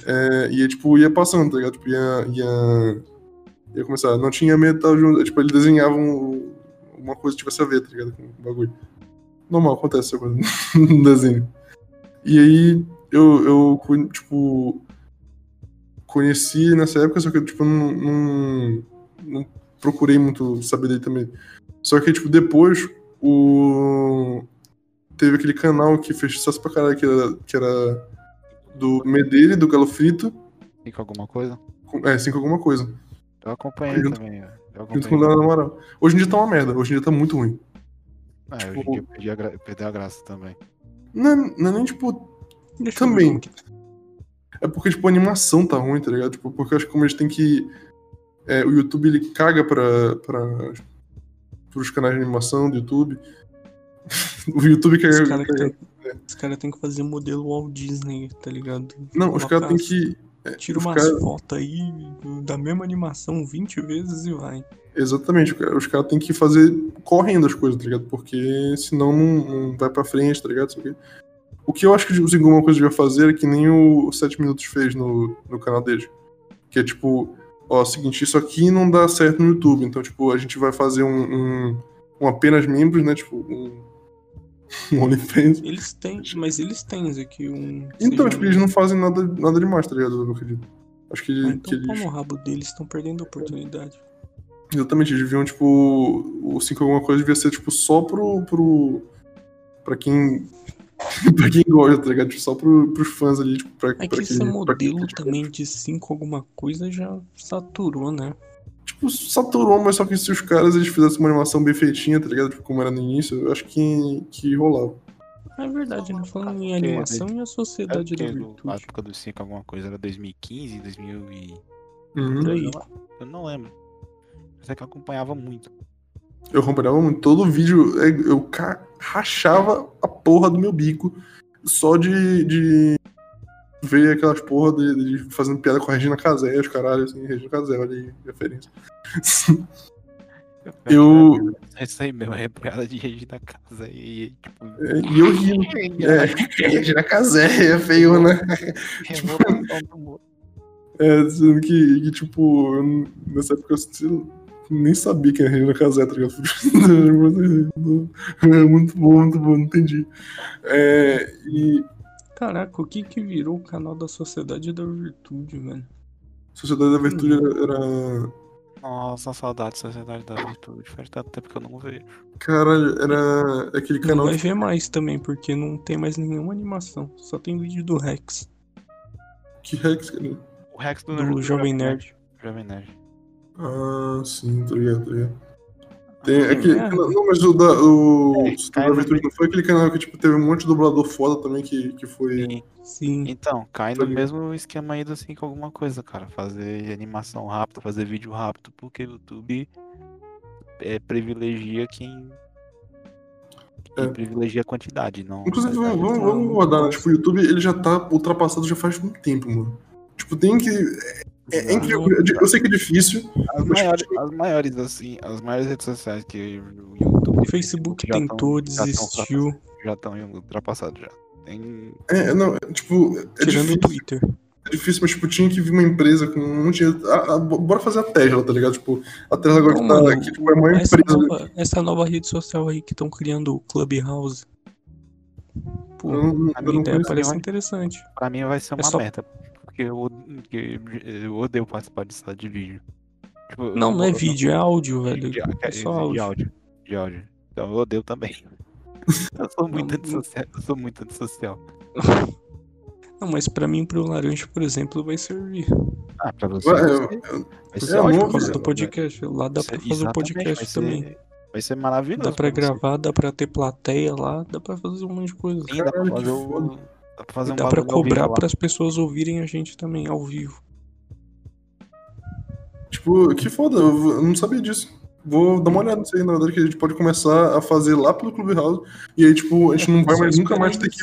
É, e tipo, ia passando, tá ligado? Tipo, ia, ia, ia começar, não tinha medo, tava junto, tipo, ele desenhava um- uma coisa que tivesse a ver, tá ligado? Com o bagulho. Normal, acontece essa coisa no desenho. E aí, eu, eu, tipo, conheci nessa época, só que eu, tipo, não, não, não procurei muito saber dele também. Só que, tipo, depois, o... Teve aquele canal que fez sucesso pra caralho, que era, que era do Medeiros, do Galo Frito, Fica alguma coisa? com- é, cinco alguma coisa, Eu acompanhei Junto- também. Eu junto acompanhei. com o Amaral. Hoje em dia tá uma merda, hoje em dia tá muito ruim. É, tipo- hoje em dia eu perdi a, gra... perdi a graça também. Não, é- não é nem, tipo, deixa também. que- É porque, tipo, a animação tá ruim, tá ligado? Tipo, porque eu acho que como eles têm que. é, o YouTube ele caga pra, pra. pros canais de animação do YouTube. o YouTube caga. caras caga- têm os cara tem que fazer modelo Walt Disney, tá ligado? Não, os caras têm que. Tira os umas cara- fotos aí da mesma animação 20 vezes e vai. Exatamente, os caras têm que fazer correndo as coisas, tá ligado? Porque senão não, não vai pra frente, tá ligado? O que eu acho que o Zingo uma coisa devia fazer é que nem o 7 Minutos fez no, no canal dele. Que é tipo, ó, seguinte, isso aqui não dá certo no YouTube, então, tipo, a gente vai fazer um, um, um apenas membros, né? Tipo, um, um OnlyFans. Eles têm, mas eles têm isso aqui um. Então, tipo, eles não fazem nada, nada demais, tá ligado? Eu acredito. Acho que, Ah, que então pau eles. no rabo deles, estão perdendo a oportunidade. Exatamente, eles deviam, tipo. O 5 alguma coisa devia ser, tipo, só pro. pro pra quem. pra quem gosta, tá ligado? Tipo, só pro, pros fãs ali, tipo, pra, É pra que esse pra modelo quem- também de 5 alguma coisa já saturou, né? Tipo, saturou, mas só que se os caras eles fizessem uma animação bem feitinha, tá ligado? Tipo, como era no início, eu acho que, que rolava. É verdade, né? Falando em animação e a É sociedade da porque no- a virtude. época do 5 alguma coisa era 2015, 2000 e... Uhum. Aí. Eu não lembro. Mas é que eu acompanhava muito. Eu acompanhava muito. Todo vídeo, é, eu rachava a porra do meu bico só de, de ver aquelas porra de, de fazendo piada com a Regina Casé, os caralho, assim, Regina Casé, olha aí, referência. Eu- Isso aí mesmo, é piada de Regina Casa e tipo. É, e eu ri. É, Regina Casé, é feio, né? Mundo. É, dizendo que, que, tipo, eu nessa época eu nem sabia quem era Regina Casé, tá ligado? É muito bom, muito bom, não entendi. É, e Caraca, o que que virou o canal da sociedade da virtude, velho? Sociedade da Virtude era, era- Nossa, saudade, Sociedade da Virtude. Faz tanto tempo que eu não vejo. Caralho, era aquele Não canal. vai ver mais também, porque não tem mais nenhuma animação. Só tem vídeo do Rex, Que Rex, cara? O Rex do, do Jovem Nerd. Jovem Nerd. Ah, sim, tá ligado, tá ligado. Tem Ah, aquele, é. não, mas o da, o É, Virtude não foi aquele canal que tipo, teve um monte de dublador foda também que, que foi. Sim. Sim. Então, cai no ligado. mesmo esquema aí do 5 alguma coisa, cara. Fazer animação rápida, fazer vídeo rápido, porque o YouTube é, privilegia quem. quem É. privilegia a quantidade, não. Inclusive, vamos, vamos, vamos não rodar, né? Tipo, o YouTube ele já tá ultrapassado já faz muito tempo, mano. Tipo, tem que. É, é incrível. Eu, eu sei que é difícil. As maiores, tipo, as maiores, assim, as maiores redes sociais que o YouTube. O Facebook tentou, já tão desistiu, Já estão ultrapassados já. Tem. É, não, tipo, é tirando o difícil, Twitter. é difícil, mas tipo, tinha que vir uma empresa com um monte de. Ah, ah, bora fazer a Tesla, tá ligado? Tipo, a Tesla agora Não, que tá mano, aqui, tipo, é a maior essa, empresa. nova, essa nova rede social aí que estão criando o Clubhouse. Pô, Eu não, a minha ideia parece vai- interessante. Pra mim vai ser É uma só- meta. Porque eu, porque eu odeio participar de sala de vídeo. Tipo, eu Não, não é vídeo, é áudio, velho. De, É de- só de áudio. áudio. De áudio. Então eu odeio também. Eu sou muito Não, antissocial. Eu sou muito antissocial. Não, mas pra mim, pro Laranja, por exemplo, vai servir. Ah, pra você. Vai, eu- ser- eu- vai É, ser não, Por ótimo, causa vai- do podcast. Lá dá pra fazer o podcast vai ser- também. Vai ser maravilhoso. Dá pra você. gravar, dá pra ter plateia lá, dá pra fazer um monte de coisa. Sim, dá pra que fazer o. Dá pra fazer um dá pra cobrar lá. pras pessoas ouvirem a gente também, ao vivo. Tipo, que foda, eu não sabia disso. Vou dar uma olhada nisso aí, na verdade, que a gente pode começar a fazer lá pelo Clubhouse. E aí, tipo, a gente não vai mais, nunca mais ter que.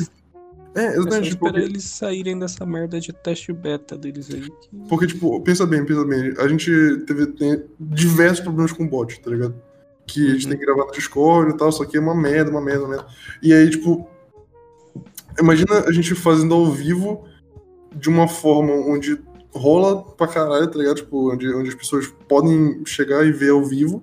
É, É só exatamente. esperar Porque, eles saírem dessa merda de teste beta deles aí. que- porque, tipo, pensa bem, pensa bem. A gente teve tem diversos problemas com bot, tá ligado? Que a gente Uhum. tem que gravar no Discord e tal, só que é uma merda, uma merda, uma merda. E aí, tipo. Imagina a gente fazendo ao vivo de uma forma onde rola pra caralho, tá ligado? Tipo, onde, onde as pessoas podem chegar e ver ao vivo.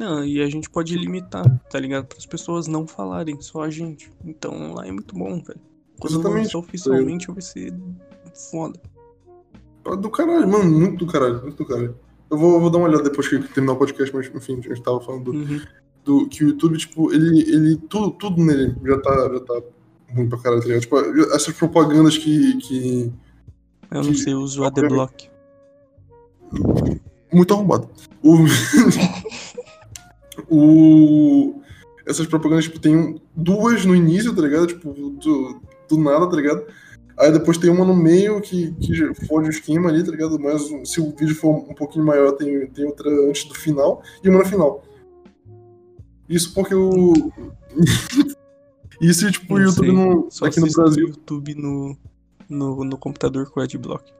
Não, e a gente pode limitar, tá ligado? Para as pessoas não falarem, só a gente. Então lá é muito bom, velho. Quando Exatamente. lançar oficialmente vai ser foda. Do caralho, mano, muito do caralho, muito do caralho. Eu vou, vou dar uma olhada depois que terminar o podcast, mas enfim, a gente tava falando do, Uhum. do- que o YouTube, tipo, ele. ele tudo, tudo nele já tá, já tá ruim pra caralho, tá ligado? Tipo, essas propagandas que. que Eu não Que- sei, eu uso o Adblock. muito arrombado. O. o essas propagandas, tipo, tem duas no início, tá ligado? Tipo, do, do nada, tá ligado? Aí depois tem uma no meio que, que fode o esquema ali, tá ligado? Mas se o vídeo for um pouquinho maior, tem, tem outra antes do final e uma no final. Isso porque o. Isso, tipo, o YouTube não. Só aqui no Brasil. YouTube no, no, no computador com o Adblock.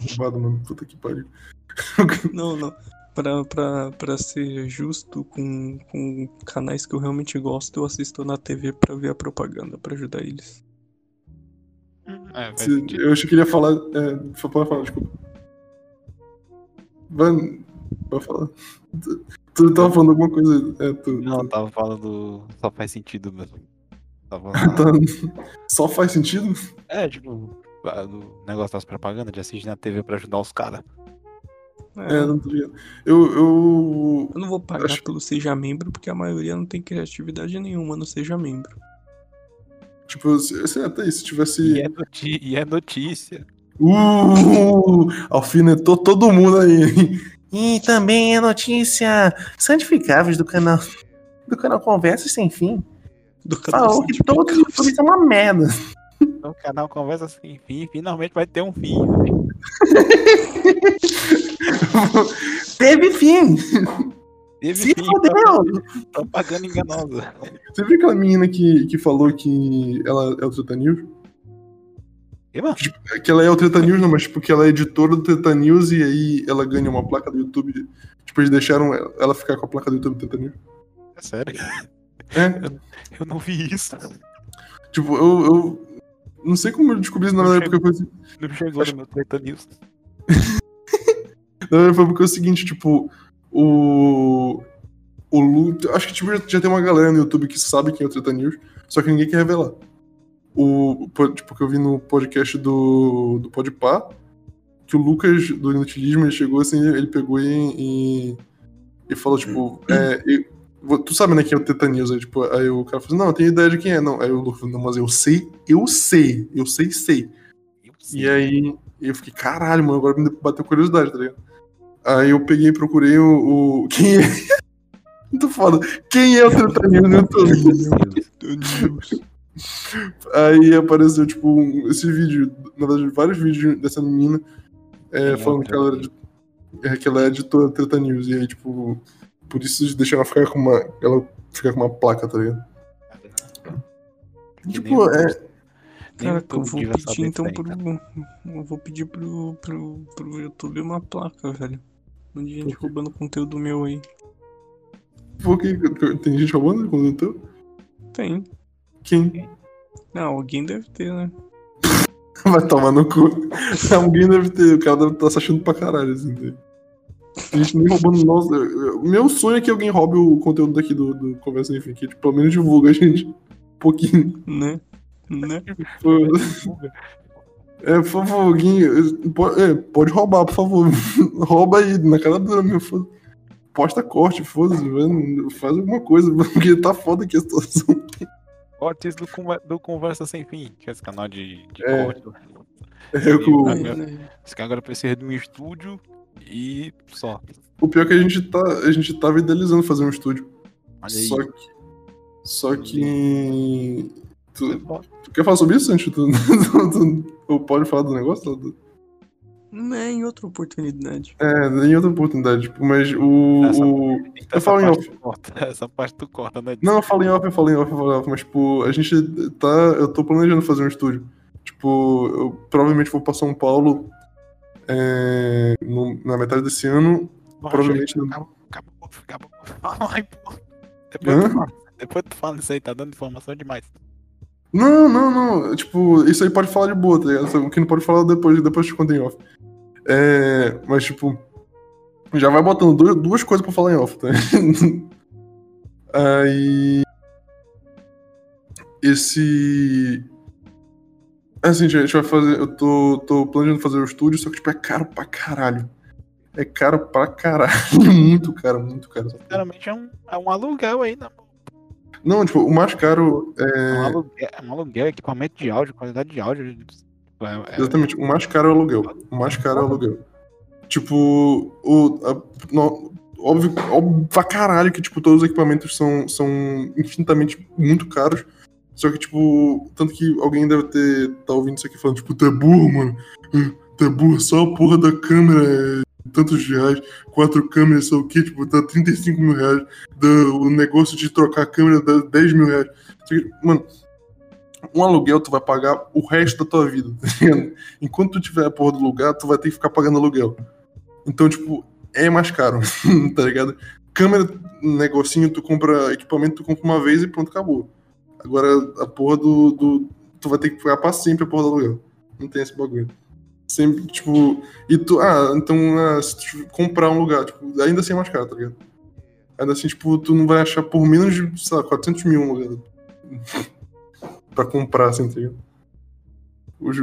Arrombado, mano. Puta que pariu. Não, não. Pra, pra, pra ser justo com, com canais que eu realmente gosto, eu assisto na TV pra ver a propaganda, pra ajudar eles. É, Se-. Eu achei que ele ia falar. É, pode falar, desculpa. Vai, vai falar. Tu, tava falando alguma coisa. É, tu, Não, tu- tava falando. Só faz sentido mesmo. Tava. tá- só faz sentido? É, tipo, do negócio das propagandas de assistir na TV pra ajudar os caras. É, não tô ligado. Eu. eu... Eu não vou pagar Acho- pelo Seja Membro, porque a maioria não tem criatividade nenhuma no Seja Membro. Tipo, se, se, até aí, se tivesse. E é, noti- e é notícia. Uh! Alfinetou todo mundo aí. E também é notícia santificáveis do canal do canal Conversas Sem Fim. Do canal Falou que todos os YouTubers são uma merda. O canal conversa sem fim, finalmente vai ter um fim. Teve fim. Teve Se fim, fodeu. propaganda enganosa. Você viu aquela menina que, que falou que ela é o Treta Que ela é o Treta News, não, mas tipo, que ela é editora do Treta News e aí ela ganha uma placa do YouTube. Tipo, eles deixaram ela ficar com a placa do YouTube do Treta News. é sério, É, eu não vi isso. tipo, eu, eu não sei como eu descobri isso na verdade, porque foi, assim- Não chegou no meu Treta News. na verdade foi porque é o seguinte, tipo, o. O Lu. Acho que tipo, já, já tem uma galera no YouTube que sabe quem é o Treta News, só que ninguém quer revelar. O, tipo, que eu vi no podcast do, do Podpah, que o Lucas do Inutilismo ele chegou assim, ele pegou e, e, e falou, tipo, é, e- tu sabe, né, quem é o Teta News? Aí, tipo, aí o cara falou assim, não, eu tenho ideia de quem é. Não, aí o Lucas falou, não, mas eu sei, eu sei, eu sei, sei. Eu E sei. aí eu fiquei, caralho, mano, agora me bateu curiosidade, tá ligado? Aí eu peguei e procurei o. o- quem é? Muito foda. Quem é o Teta News no YouTube? Aí apareceu, tipo, um- esse vídeo, na verdade, vários vídeos dessa menina é, é falando o que ela, era de- é, que ela é editora Treta News. E aí, tipo, por isso deixaram ela ficar com uma. Ela ficar com uma placa, tá ligado? Tipo, nem o- é. Cara, eu vou dia pedir então pro. Eu vou pedir pro, pro, pro YouTube uma placa, velho. Um de gente roubando conteúdo meu aí. Por que tem gente roubando quando eu tô? Tem. Quem? Não, alguém deve ter, né? Vai tomar no cu. Alguém deve ter, o cara deve estar se achando pra caralho, assim. né? A gente nem roubando nossa. Meu sonho é que alguém roube o conteúdo daqui do, do Conversa Enfim, que tipo, pelo menos divulga a gente um pouquinho. Né? Né? É, por favor, alguém. Pode, é, pode roubar, por favor. Rouba aí, na cara dura, meu. foda- Posta corte, foda-se. Faz alguma coisa, porque tá foda aqui a situação. Cortes do, do Conversa Sem Fim, que é esse canal de, de É. corte. É, É, meu. né? Esse cara agora precisa de um estúdio e só. o pior é que a gente tá. A gente tava idealizando fazer um estúdio. Olha aí. Só que. Só que. Tu, tu quer falar sobre isso, Sancho? Tu, tu, pode falar do negócio? Do- Né, em outra oportunidade. É, em outra oportunidade, tipo, mas o. Essa- o- Então, eu falo em off. corta, Essa parte tu corta, né? Não, eu falo em off, eu falo em off, eu falo em off, mas, tipo, a gente tá. Eu tô planejando fazer um estúdio. Tipo, eu provavelmente vou pra São Paulo é, no- na metade desse ano. Bom, provavelmente acaba, acaba. Ai, pô. Depois Hã? tu, fala, depois tu fala isso aí, tá dando informação demais. Não, não, não. Tipo, isso aí pode falar de boa, tá ligado? O que não pode falar depois, depois eu te conto em off. É, mas, tipo, já vai botando duas, duas coisas pra falar em off, tá? aí. Esse. Assim, gente, a gente vai fazer. Eu tô, tô planejando fazer o estúdio, só que, tipo, é caro pra caralho. É caro pra caralho. Muito caro, muito caro. Sinceramente, é um, é um aluguel aí, né? Não, tipo, o mais caro É um é. aluguel, é um aluguel, equipamento de áudio, qualidade de áudio. É, é- Exatamente, o mais caro é o aluguel. O mais caro é o aluguel. Tipo, o. a- no- óbvio, óbvio pra caralho que, tipo, todos os equipamentos são, são infinitamente muito caros. Só que, tipo, tanto que alguém deve ter. tá ouvindo isso aqui falando, tipo, tu é burro, mano. Ah, Tu é burro, só a porra da câmera é tantos reais, quatro câmeras, sei o quê, tipo, dá 35 mil reais. Da- o negócio de trocar a câmera dá 10 mil reais. Mano, um aluguel tu vai pagar o resto da tua vida, tá? Enquanto tu tiver a porra do lugar, tu vai ter que ficar pagando aluguel. Então, tipo, é mais caro, tá ligado? Câmera, negocinho, tu compra equipamento, tu compra uma vez e pronto, acabou. Agora, a porra do, do- Tu vai ter que pagar pra sempre a porra do aluguel. Não tem esse bagulho. Sempre, tipo. E tu. Ah, então, ah, se tu comprar um lugar, tipo, ainda assim é mais caro, tá ligado? Ainda assim, tipo, tu não vai achar por menos de, sei lá, 400 mil um lugar pra comprar, assim, tá ligado? Hoje,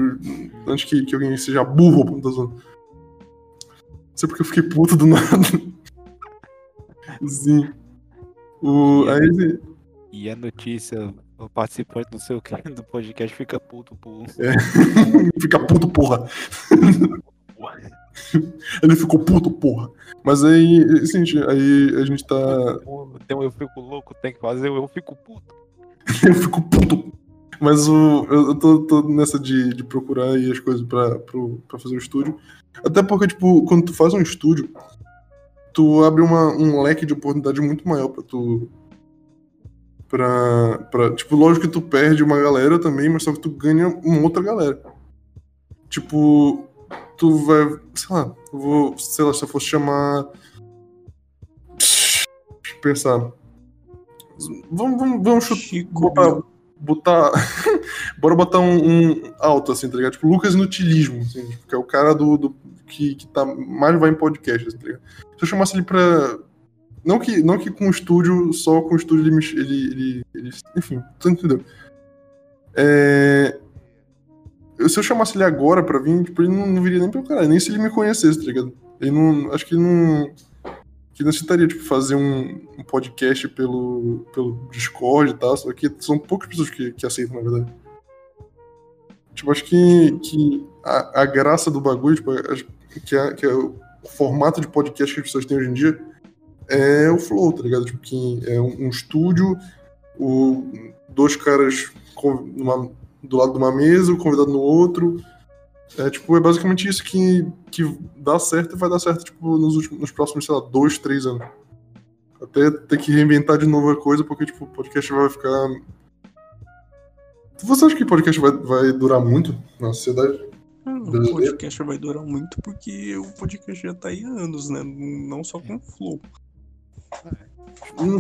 antes que, que alguém seja burro, pô, tá zoando. Não sei porque eu fiquei puto do nada. Sim. O, aí, E a notícia, o participante não sei o que do podcast fica puto por. fica puto, porra. Ele ficou puto, porra. Mas aí, assim, aí a gente tá. Um eu fico louco, tem que fazer o eu fico puto. Eu fico puto. Mas o, eu, tô, tô nessa de, de procurar aí as coisas pra, pro, pra fazer o estúdio. Até porque, tipo, quando tu faz um estúdio, tu abre uma, um leque de oportunidade muito maior pra tu. Pra, pra. Tipo, lógico que tu perde uma galera também, mas só que tu ganha uma outra galera. Tipo, tu vai. Sei lá, eu vou. Sei lá, se eu fosse chamar. Deixa eu pensar. Vamos, vamos, vamos chutar Chico. botar. Botar bora botar um, um alto, assim, tá ligado? Tipo, Lucas Inutilismo, assim, tipo, que é o cara do, do- que, que tá, mais vai em podcast, assim, tá ligado? Se eu chamasse ele pra. Não que, não que com o estúdio, só com o estúdio ele, ele, ele, ele- Enfim, tu entendeu? É, Se eu chamasse ele agora pra vir, tipo, ele não, não viria nem pelo caralho, nem se ele me conhecesse, tá ligado? Ele não. Acho que ele não. Que necessitaria, tipo, fazer um, um podcast pelo, pelo Discord e tal, só que são poucas pessoas que, que aceitam, na verdade. Tipo, acho que, que a, a graça do bagulho, tipo, que, é, que é o formato de podcast que as pessoas têm hoje em dia é o flow, tá ligado? Tipo, que é um, um estúdio, o, dois caras com- numa- do lado de uma mesa, o convidado no outro. É, tipo, é basicamente isso que, que dá certo e vai dar certo, tipo, nos, últimos, nos próximos, sei lá, dois, três anos. Até ter que reinventar de novo a coisa, porque, tipo, o podcast vai ficar Você acha que podcast vai, vai durar muito na sociedade? Ah, O podcast vai durar muito porque o podcast já tá aí há anos, né? Não só com o Flow. Hum,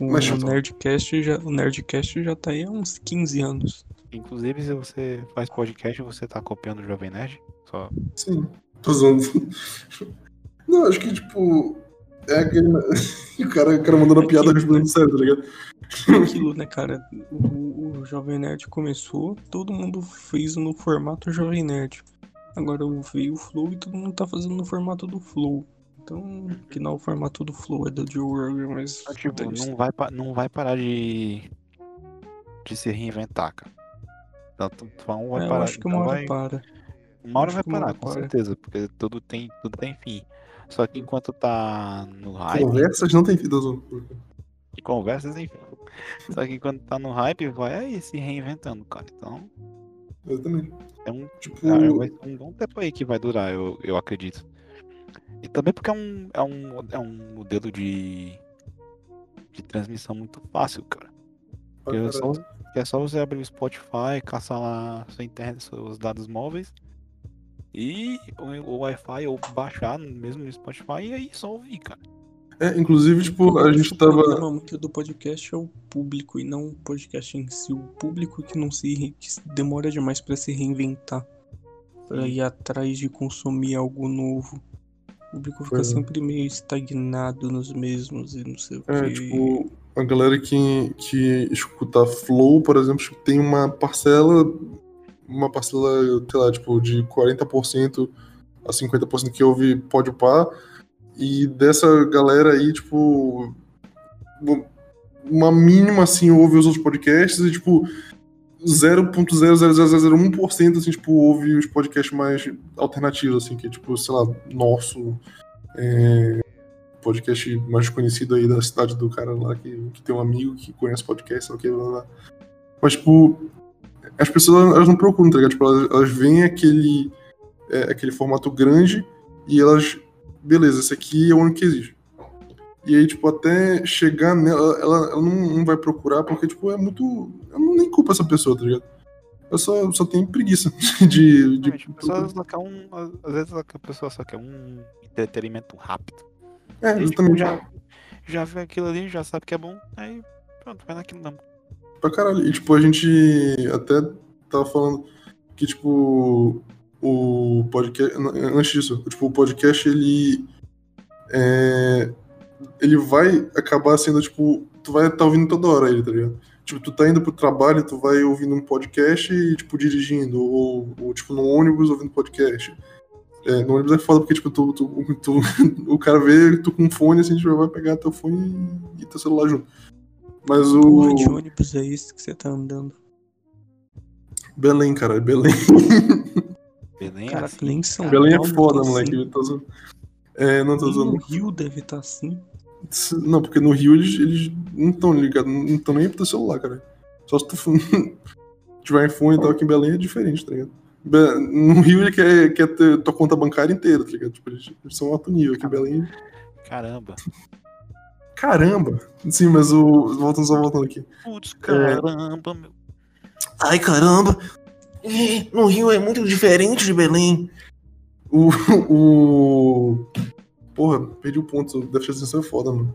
O, Mas- Nerdcast já, o Nerdcast já tá aí há uns 15 anos. Inclusive, se você faz podcast, você tá copiando o Jovem Nerd? Só. sim. Tô zoando. Não, acho que, tipo. É aquele. o, cara, o cara mandando a piada respondendo sério, tá ligado? Aquilo, né, cara? O, o Jovem Nerd começou, todo mundo fez no formato Jovem Nerd. Agora veio o Flow e todo mundo tá fazendo no formato do Flow. Então, que não é o formato do Flow, é do Joe Rogan, mas. Ah, Tipo, não vai, não vai parar de. de se reinventar, cara. Tanto um vai É, eu parar. acho que então uma hora vai- para. Uma hora acho vai parar, hora com para. certeza, porque tudo tem, tudo tem fim. Só que enquanto tá no hype, Conversas não tem fim, zoando. conversas, enfim. Só que enquanto tá no hype, vai aí se reinventando, cara. Então, Exatamente. é um, Tipo. cara, vai ser um bom tempo aí que vai durar, eu, eu acredito. E também porque é um, é um, é um modelo de, de transmissão muito fácil, cara. Que é, só. Que é só você abrir o Spotify, caçar lá sua internet, seus dados móveis e o, o Wi-Fi ou baixar mesmo no Spotify e aí só ouvir, cara. É, inclusive, tipo, a gente que O tava. problema muito do podcast é o público e não o podcast em si. O público que não se re- que demora demais pra se reinventar, Pra ir atrás de consumir algo novo. O público fica é. sempre meio estagnado nos mesmos e não sei o É, que. tipo, a galera que, que escuta Flow, por exemplo, tem uma parcela, uma parcela, sei lá, tipo, de 40% a 50% que ouve Podpah, e dessa galera aí, tipo, uma mínima, assim, ouve os outros podcasts e, tipo, 0.00001%, assim, tipo, ouve os podcasts mais alternativos, assim, que, tipo, sei lá, nosso, é, podcast mais conhecido aí da cidade do cara lá, que, que tem um amigo que conhece podcast, sei lá o que, blá, blá. Mas, tipo, as pessoas, elas não procuram, tá ligado? Tipo, elas, elas veem aquele, é, aquele formato grande e elas, beleza, esse aqui é o único que existe. E aí, tipo, até chegar nela, ela, ela não, não vai procurar porque, tipo, é muito... Eu não nem culpo essa pessoa, tá ligado? Eu só, só tenho preguiça de... de um. Às vezes a pessoa só quer um entretenimento rápido. É, E, tipo, exatamente. já, já vê aquilo ali, já sabe que é bom, aí pronto, vai naquilo mesmo. Pra caralho. E, tipo, a gente até tava falando que, tipo, o podcast. Antes disso, tipo, o podcast, ele. É, ele vai acabar sendo, tipo. Tu vai estar tá ouvindo toda hora ele, tá ligado? Tipo, tu tá indo pro trabalho, tu vai ouvindo um podcast e, tipo, dirigindo. Ou, ou tipo, no ônibus ouvindo podcast. É, no ônibus é foda porque, tipo, tu, tu, tu- o cara vê tu com fone, assim, tipo, vai pegar teu fone e teu celular junto. Mas o. Porra de ônibus é esse que você tá andando? Belém, cara, é Belém. Belém, Cara, assim, nem São Belém é foda, tá moleque. assim. eu tô zoando. É, não tô Nem no usando. Rio deve estar assim. Não, porque no Rio eles, eles não estão ligados, não estão nem pro teu celular, cara. Só se tu tiver iPhone e tal, aqui em Belém é diferente, tá ligado? No Rio ele quer, quer ter tua conta bancária inteira, tá ligado? Tipo, eles, eles são alto nível. Aqui em Belém. caramba. Caramba! Sim, mas o. Voltando só voltando aqui. Putz, caramba, meu. Ai, caramba. Ih, No Rio é muito diferente de Belém. O. o... Porra, perdi o ponto. Déficit de atenção é foda, mano.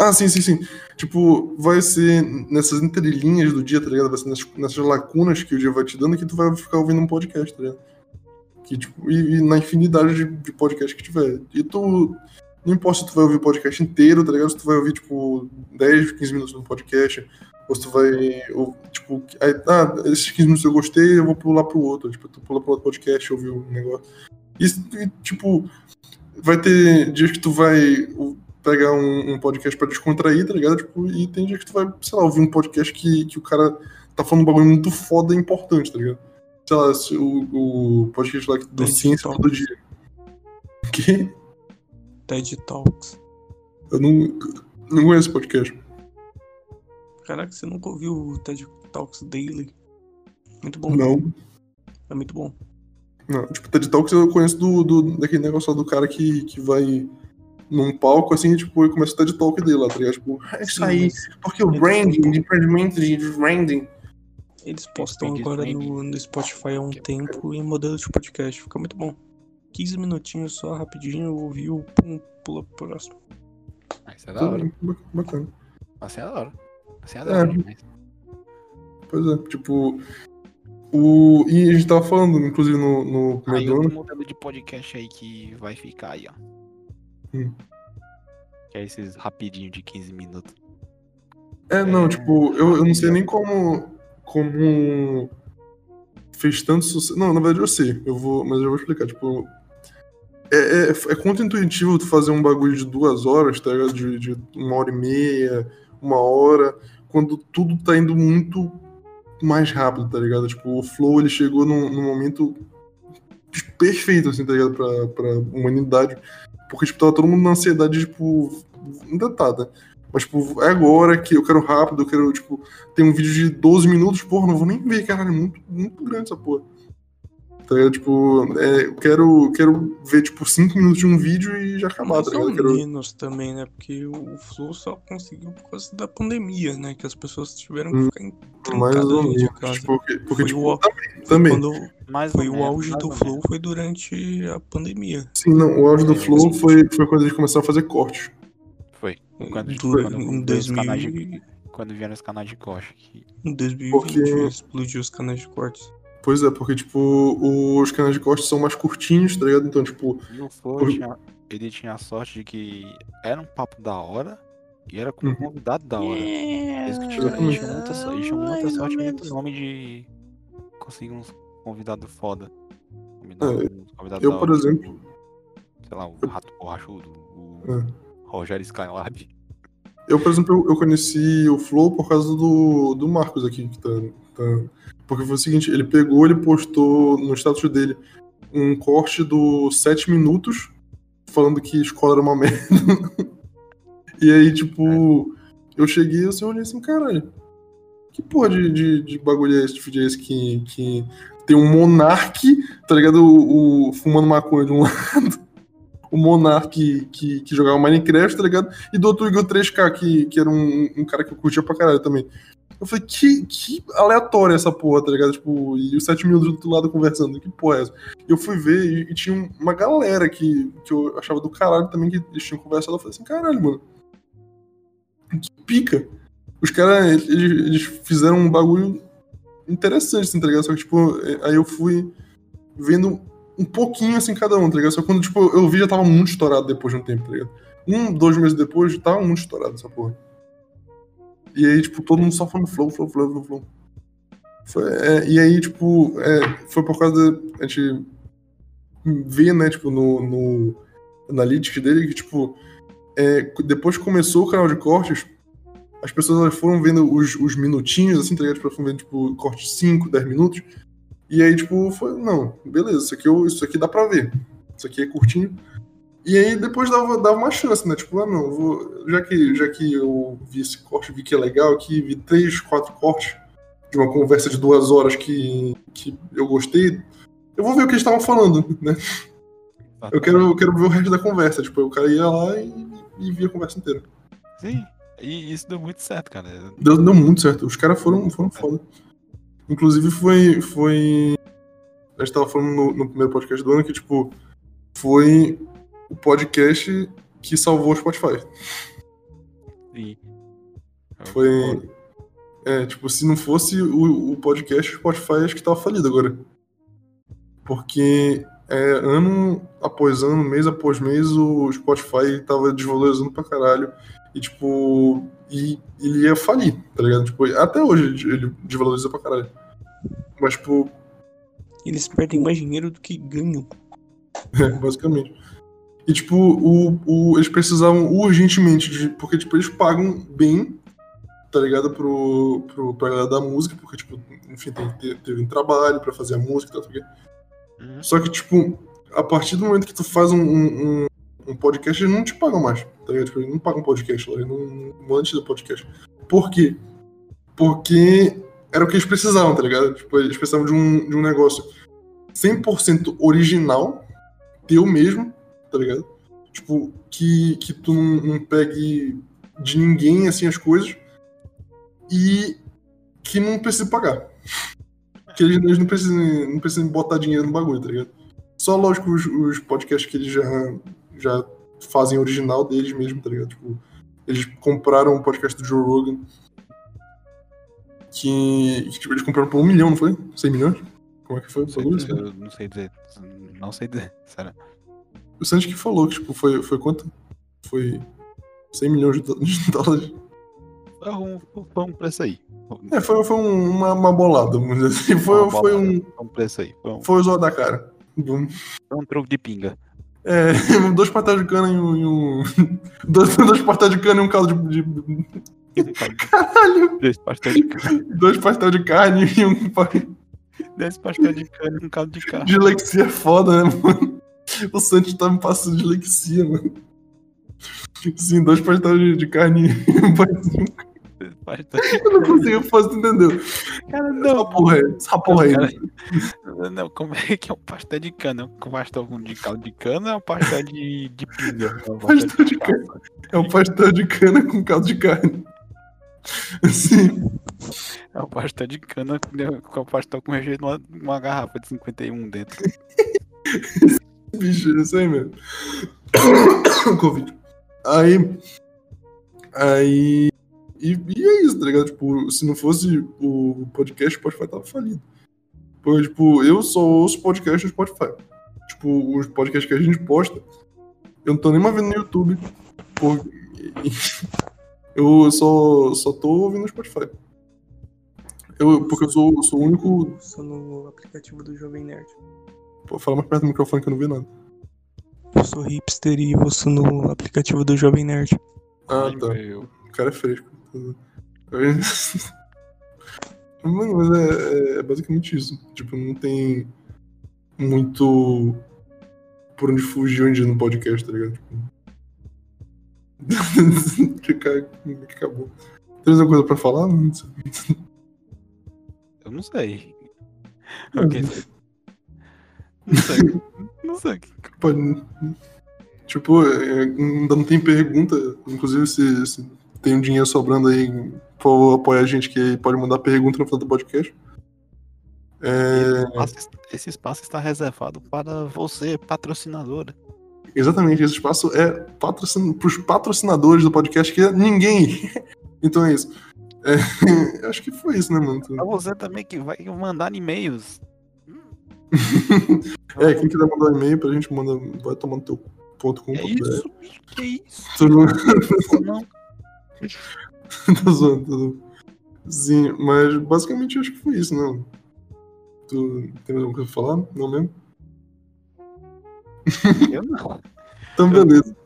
Ah, sim, sim, sim. Tipo, vai ser nessas entrelinhas do dia, tá ligado? Vai ser nessas, nessas lacunas que o dia vai te dando que tu vai ficar ouvindo um podcast, tá ligado? Que, tipo, e, e na infinidade de, de podcast que tiver. E tu. Não importa se tu vai ouvir o podcast inteiro, tá ligado? Se tu vai ouvir, tipo, 10, 15 minutos no podcast, ou se tu vai. Ou, tipo, aí, ah, esses 15 minutos eu gostei, eu vou pular pro outro. Tipo, tu pula pro outro podcast, ouvir o negócio. E, tipo, vai ter dias que tu vai pegar um, um podcast pra descontrair, tá ligado? Tipo, e tem dias que tu vai, sei lá, ouvir um podcast que, que o cara tá falando um bagulho muito foda e importante, tá ligado? Sei lá, se o, o podcast lá que do TED Ciência Talks. todo dia. Que? TED Talks. Eu não, não conheço esse podcast. Caraca, você nunca ouviu o TED Talks Daily? Muito bom. Não. É muito bom. Não, tipo, TED Talks eu conheço do, do, daquele negócio lá do cara que, que vai num palco assim, tipo, e começa o TED Talk dele lá, tá ligado? Tipo, é isso aí, porque o branding, desenvolvimento de branding. Eles postam agora no, no Spotify há um Que é tempo em modelo de podcast. Fica muito bom. 15 minutinhos só, rapidinho, ouviu, pum, pula pro próximo. Ah, Isso é da hora. Bacana. Assim é da hora. Assim é da hora É. demais. Pois é, tipo. O... E a gente tava falando, inclusive, no, no Aí outro modelo de podcast aí que vai ficar aí, ó. Que é esses rapidinho de 15 minutos. É, não, É, tipo, eu, eu não sei nem como. Como. Fez tanto sucesso. Não, na verdade eu sei, eu vou, mas eu vou explicar. Tipo, é, é, é contra-intuitivo tu fazer um bagulho de duas horas, tá ligado? De, de uma hora e meia, uma hora, quando tudo tá indo muito mais rápido, tá ligado? Tipo, o Flow ele chegou num, num momento perfeito, assim, tá ligado? Pra, pra humanidade. Porque, tipo, tava todo mundo na ansiedade, tipo, né? Mas, tipo, é agora que eu quero rápido, eu quero, tipo, tem um vídeo de 12 minutos, porra, não vou nem ver, caralho, é muito, muito grande essa porra. Tá ligado? Tipo, é, eu quero, quero ver, tipo, 5 minutos de um vídeo e já acabar, Mais tá ligado? Eu quero... menos também, né? Porque o Flow só conseguiu por causa da pandemia, né? Que as pessoas tiveram que Hum, ficar Mais trancadas ou dentro de menos. casa. Porque, porque Foi tipo, o- também. Quando Mais foi o auge mais do Flow foi durante a pandemia. Sim, não, o auge do É, Flow mas- foi, foi quando eles começaram a fazer cortes. Foi. Quando, Du- quando, em, veio os 2000, canais de, quando vieram os canais de corte. Em 2020 Porque- explodiu os canais de cortes. Pois é, porque, tipo, os canais de corte são mais curtinhos, tá ligado? Então, tipo, E o Flow, Por- tinha, ele tinha a sorte de que era um papo da hora e era com um Uhum. convidado da hora. Tipo, Exatamente. eles tinham muita, tinham muita sorte e muito nome de conseguir uns convidados foda. Convidado, É, uns convidados eu, da por hora, exemplo- tipo, Sei lá, o eu- Rato Borrachudo, o É. Rogério Skylab. Eu, por exemplo, eu, eu conheci o Flow por causa do, do Marcos aqui, que tá, tá- Porque foi o seguinte, ele pegou, ele postou no status dele um corte do 7 minutos falando que escola era uma merda. e aí, tipo, eu cheguei assim, olhei assim, caralho, que porra de, de, de bagulho é esse, de é que, que tem um monarque, tá ligado? O, o- fumando maconha de um lado, o monarque que, que jogava Minecraft, tá ligado? E do outro Igor 3K, que, que era um, um cara que eu curtia pra caralho também. Eu falei, que, que aleatória essa porra, tá ligado? Tipo, e os 7 minutos do outro lado conversando, que porra é essa? Eu fui ver e, e tinha uma galera que, que eu achava do caralho também, que eles tinham conversado. Eu falei assim, caralho, mano. Que pica. Os caras, eles, eles fizeram um bagulho interessante, assim, tá ligado? Só que, tipo, aí eu fui vendo um pouquinho assim cada um, tá ligado? Só que quando, tipo, eu vi já tava muito estourado depois de um tempo, tá ligado? Um, dois meses depois, tava muito estourado essa porra. E aí, tipo, todo mundo só falando flow, flow, flow, flow, flow. Foi, é, e aí, tipo, é, foi por causa da. A gente vê, né, tipo, no, no Analytics dele que, tipo, é, depois que começou o canal de cortes, as pessoas foram vendo os, os minutinhos, assim, tá ligado? Tipo, foram vendo, tipo, corte de 5, 10 minutos. E aí, tipo, foi, não, beleza, isso aqui, eu, isso aqui dá pra ver. Isso aqui é curtinho. E aí depois dava, dava uma chance, né? Tipo, ah, não, vou, já, que, já que eu vi esse corte, vi que é legal aqui, vi três, quatro cortes de uma conversa de duas horas que, que eu gostei, eu vou ver o que eles estavam falando, né? Eu quero, eu quero ver o resto da conversa. Tipo, o cara ia lá e, e via a conversa inteira. Sim, e isso deu muito certo, cara. Deu, deu muito certo. Os caras foram, foram foda. Inclusive foi. foi... A gente tava falando no, no primeiro podcast do ano que, tipo, foi o podcast que salvou o Spotify. Sim. Foi. É, tipo, se não fosse o, o podcast, o Spotify acho que tava falido agora. Porque é, ano após ano, mês após mês, o Spotify tava desvalorizando pra caralho. E, tipo, e ele ia falir, tá ligado? Tipo, até hoje ele- ele desvaloriza pra caralho. Mas, tipo, Eles perdem mais dinheiro do que ganham. É, basicamente. E, tipo, o, o- eles precisavam urgentemente de. Porque, tipo, eles pagam bem, tá ligado? Pro, pro, pra galera da música, porque, tipo, enfim, tem, te- teve um trabalho pra fazer a música e tal, tal. Só que, tipo, a partir do momento que tu faz um, um, um- um podcast, eles não te pagam mais, tá ligado? Tipo, eles não pagam podcast lá, eles não, não antes do podcast. Por quê? Porque era o que eles precisavam, tá ligado? Tipo, eles precisavam de um, de um negócio 100% original, teu mesmo, tá ligado? Tipo, que, que tu não, não pegue de ninguém, assim, as coisas. E que não precise pagar. Que eles, eles não, precisem, não precisem botar dinheiro no bagulho, tá ligado? Só, lógico, os, os podcasts que eles já, já fazem original deles mesmo, tá ligado? Tipo, eles compraram o podcast do Joe Rogan. Que, que, tipo, eles compraram por um milhão, não foi? 100 milhões? Como é que foi Não sei, dizer, não sei dizer. Não sei dizer, sério. O Santos que falou que, tipo, foi, foi quanto? Foi 100 milhões de dó- de dólares. Foi um, foi um preço aí. É, foi, foi um- uma, uma bolada, vamos dizer assim. Foi, foi um. Foi um preço aí. Foi um, Foi o zoado da cara. foi um troco de pinga. É, dois pastéis de cana e um. e um- dois, dois pastéis de cana e um caldo de. de- Caralho! Dois pastéis de carne. Dois pastéis de carne e um pa- Dois pastéis de carne e um caldo de carne. dislexia é foda, né, mano? O Santos tá me passando dislexia, mano. Sim, dois pastéis de, de carne Eu não consigo fazer, entendeu? Cara, Essa não. porra aí, essa porra aí. Cara, Não, como é que é um pastel de cana? É um pastel de caldo de cana ou é um pastel de, de pinga? É um Pastel de cana. É um pastel de cana com caldo de carne. Sim. É um pastel de cana com- com pastel com recheio de uma, uma garrafa de 51 dentro. Bicho, isso aí mesmo. Covid. Aí. Aí. E, e é isso, tá ligado? Tipo, se não fosse o podcast, o Spotify tava falido. Porque, tipo, eu só ouço podcast no Spotify. Tipo, os podcasts que a gente posta, eu não tô nem mais vendo no YouTube. Eu só, só tô ouvindo no Spotify. Eu, porque eu sou, sou o único. Só no aplicativo do Jovem Nerd. Pô, fala mais perto do microfone que eu não vi nada. Eu sou hipster e ouço no aplicativo do Jovem Nerd. Ah, Ai, tá. meu. O cara é fresco. Mano, mas é, é basicamente isso. Tipo, não tem muito por onde fugir dia no podcast, tá ligado? Tipo... acabou. Tem alguma coisa pra falar? Não sei. Eu não sei. Ok. Não sei. Não sei. Tipo, ainda não tem pergunta. Inclusive, se, se tem um dinheiro sobrando aí, por favor, apoia a gente que pode mandar pergunta no final do podcast. É, Esse espaço- Esse espaço está reservado para você, patrocinadora. exatamente, esse espaço é patrocin... pros patrocinadores do podcast, que é ninguém. então é isso. É, acho que foi isso, né, mano? Para você também que vai mandar e-mails. É, quem quiser mandar um e-mail pra gente, manda, vai tomar no teu ponto com Que isso? Que isso? Não. tô zoando, tô zoando. Sim, mas basicamente acho que foi isso, né? Tu tem mais alguma coisa pra falar? Não mesmo? Eu não. Então, beleza.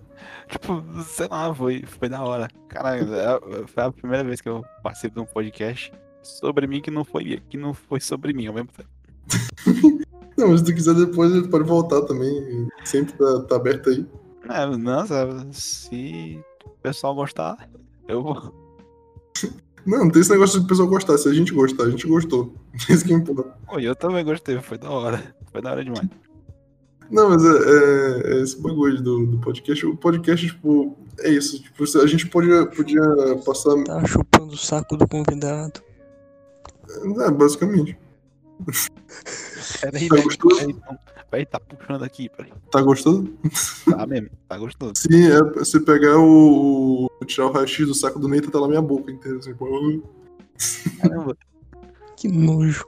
Tipo, sei lá, foi, foi da hora. Caralho, é- foi a primeira vez que eu participo de um podcast sobre mim que não foi, que não foi sobre mim ao mesmo tempo. Não, mas se tu quiser depois, ele pode voltar também. Sempre tá, tá aberto aí. É, não, sabe, se o pessoal gostar, eu vou. Não, não tem esse negócio de o pessoal gostar. Se a gente gostar, a gente gostou. Isso que importa. Pô, eu também gostei, foi da hora. Foi da hora demais. Não, mas é, é- é esse bagulho do, do podcast. O podcast, tipo, é isso. Tipo, a gente podia, podia passar. Tá chupando o saco do convidado. É, basicamente. Peraí, Tá gostoso? Peraí, não. Peraí, tá puxando aqui, peraí. Tá gostoso? Tá mesmo, tá gostoso. Sim, é você pegar o. tirar o raio-x do saco do Neita, tá na minha boca inteira. Assim, pô, Caramba. Que nojo.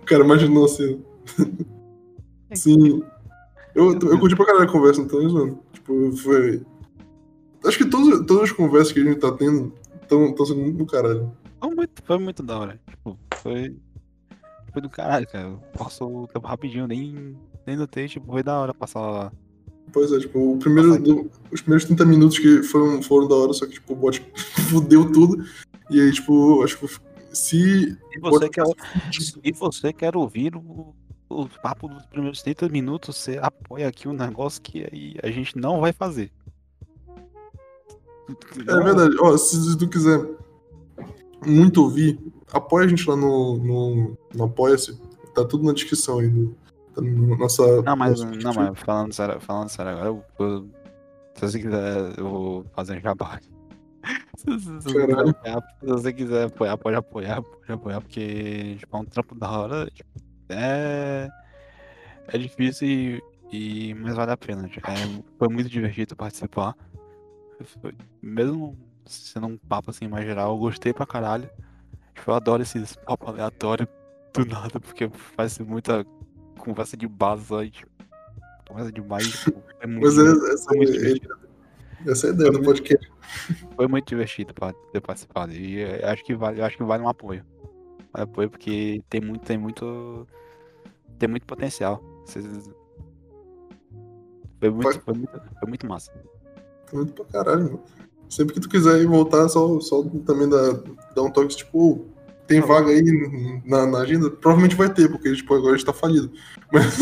o cara imaginou assim. Sim. Eu, eu curti pra caralho a conversa, então, zoando. Tipo, foi. Acho que todas, todas as conversas que a gente tá tendo estão sendo muito do caralho. Foi muito, foi muito da hora. Tipo, foi. Foi do caralho, cara. Passou o tempo rapidinho, nem, nem notei, tipo, foi da hora passar lá. Pois é, tipo, o primeiro, do- os primeiros 30 minutos que foram, foram da hora, só que, tipo, o bot fudeu tudo. E aí, tipo, acho que se. E você bot- quer, e você quer ouvir o, o papo dos primeiros 30 minutos, você apoia aqui um negócio que aí a gente não vai fazer. É verdade. Ó, se tu quiser muito ouvir, apoia a gente lá no, no, no Apoia-se. Tá tudo na descrição aí. Do, Tá no nossa. Não, mas, não, mas falando sério, falando sério agora, eu, eu- se você quiser, eu vou fazer um jabá. Se, se- se você quiser Caralho. apoiar, se você quiser apoiar, pode apoiar, pode apoiar, porque tipo, é um trampo da hora. tipo, é, é difícil e, e- mas vale a pena. tipo, é- foi muito divertido participar. Foi- mesmo sendo um papo assim mais geral, eu gostei pra caralho. Tipo, eu adoro esses papos aleatórios do nada, porque faz muita conversa de base e, tipo, conversa demais. Tipo, é muito Mas é- essa, foi muito é- divertido. essa é a ideia do podcast. Foi muito divertido pra ter participado. E eu acho que vale, acho que vale um apoio. Um apoio porque tem muito, tem muito. Tem muito potencial. Vocês- Foi muito, foi muito, foi muito massa. Tá muito pra caralho, mano. Sempre que tu quiser ir voltar, só, só também dá, dá um toque, tipo, tem vaga aí na, na agenda? Provavelmente vai ter, porque tipo, agora a gente tá falido. Mas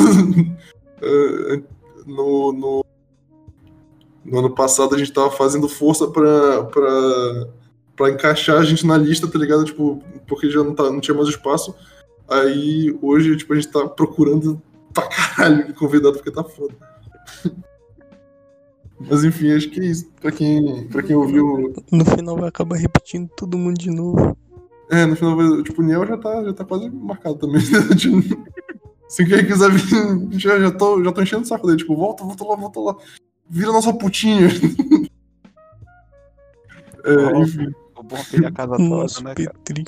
eh, no, no, no ano passado a gente tava fazendo força pra, pra, pra encaixar a gente na lista, tá ligado? Tipo, porque já não, tá, não tinha mais espaço. Aí hoje, tipo, a gente tá procurando pra caralho convidado, porque tá foda. Mas enfim, acho que é isso. Pra quem, pra quem ouviu. No final vai acabar repetindo todo mundo de novo. É, no final, vai- tipo, o Niel já tá, já tá quase marcado também. Se quem quiser vir, já, já, tô, já tô enchendo o saco dele. Tipo, volta, volta lá, volta lá. Vira nossa putinha. É, enfim, O bom é ele a casa Nosso toda, né, cara? Petri.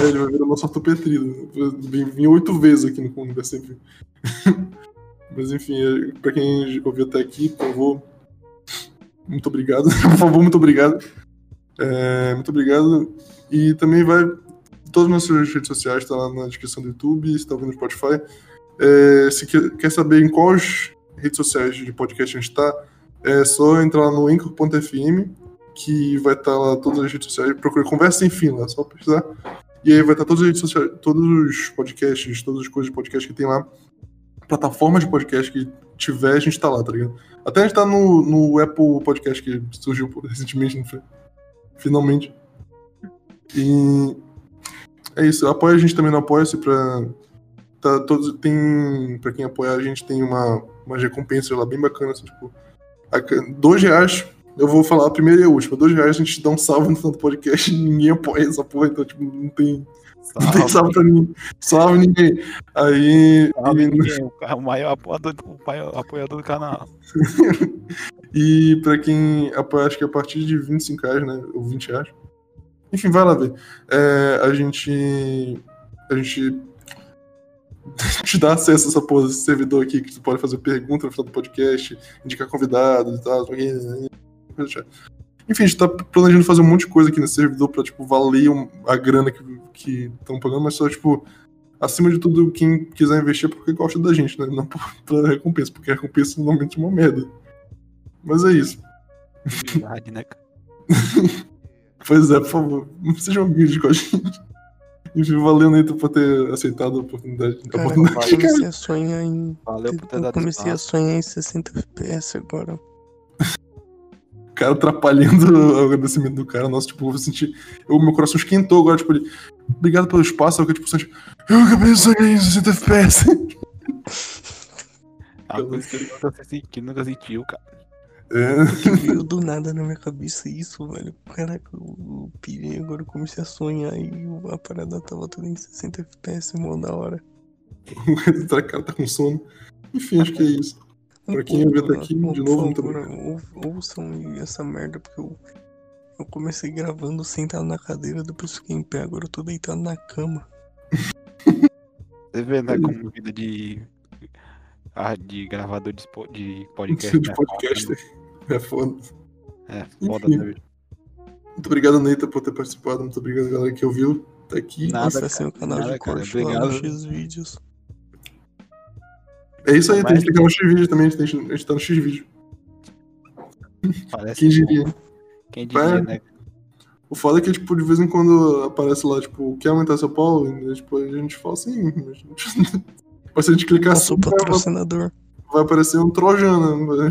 é, ele vai virar nosso ortopetrido. Vim, vim oito vezes aqui no sempre. Mas enfim, é, pra quem ouviu até aqui, por favor, muito obrigado. por favor, muito obrigado. É, muito obrigado. E também vai. Todas as nossas redes sociais estão lá na descrição do YouTube, se tá ouvindo no Spotify. É, se quer, quer saber em quais redes sociais de podcast a gente tá, é só entrar lá no Anchor.fm, que vai estar lá todas as redes sociais. Procure Conversa Fim lá, só pesquisar. E aí vai estar todas as redes sociais, todos os podcasts, todas as coisas de podcast que tem lá. Plataformas de podcast que tiver, a gente tá lá, tá ligado? Até a gente tá no, no Apple Podcast que surgiu recentemente, não foi? Finalmente. E é isso. Apoia a gente também no Apoia-se pra. Tá, todos, tem, pra quem apoiar, a gente tem uma, uma recompensa lá bem bacana, assim, tipo. a Dois reais, eu vou falar a primeira e a última. Dois reais a gente dá um salve no do podcast e ninguém apoia essa porra, então, tipo, não tem. Não tem salve pra ninguém. Salve ninguém. Aí. Salve ninguém, o maior apoiador, o maior apoiador do canal. E pra quem apoia, acho que a partir de 25 reais, né? Ou 20 reais. Enfim, vai lá ver. É, a gente. A gente. te dá acesso a essa porra desse servidor aqui, que tu pode fazer pergunta no final do podcast, indicar convidados e tal. Enfim, a gente tá planejando fazer um monte de coisa aqui nesse servidor pra, tipo, valer um- a grana que estão pagando, mas só, tipo, acima de tudo, quem quiser investir é porque gosta da gente, né? Não por, pela recompensa, porque a recompensa normalmente é uma merda. Mas é isso. Verdade, né, cara? Pois é, por favor, não sejam humildes com a gente. Enfim, valeu, Neito, por ter aceitado a oportunidade. A Cara, eu oportunidade, cara. comecei a sonhar em. Valeu por ter Eu dado comecei a sonhar em 60 FPS agora. O cara atrapalhando o agradecimento do cara. Nossa, tipo, eu senti. Eu, meu coração esquentou agora, tipo, ele. Obrigado pelo espaço. Eu, tipo, senti. Eu acabei de sonhar em 60 FPS. Ah, coisa que ele nunca se sentiu, nunca sentiu, cara. É. Que veio do nada na minha cabeça isso, velho. Caraca, eu, pirei agora, eu comecei a sonhar e a parada tava tudo em 60 FPS, mó da hora. O cara tá com sono. Enfim, acho que é isso. Pra quem ouviu até aqui, de novo, muito ou- ouçam essa merda, porque eu, eu comecei gravando sentado na cadeira, depois fiquei em pé, agora eu tô deitado na cama. Você vê, né, como vida de. Ah, de gravador de, spo- de podcast. De né? podcaster. É foda. É, foda, Enfim. né? Muito obrigado, Neita, por ter participado. Muito obrigado, galera, que ouviu. Tá aqui. Nada, Acessem o cara, canal nada, de cara, corte lá obrigado. É isso aí, tem que clicar no X-Vídeo também. A gente, a gente tá no X-Vídeo. Parece Quem diria? Quem diria, É. né? O foda é que, tipo, de vez em quando aparece lá, tipo, quer aumentar seu pau? E, tipo, a gente fala assim, mas... mas se a gente clicar assim, Nosso vai, patrocinador. vai aparecer um trojano. né?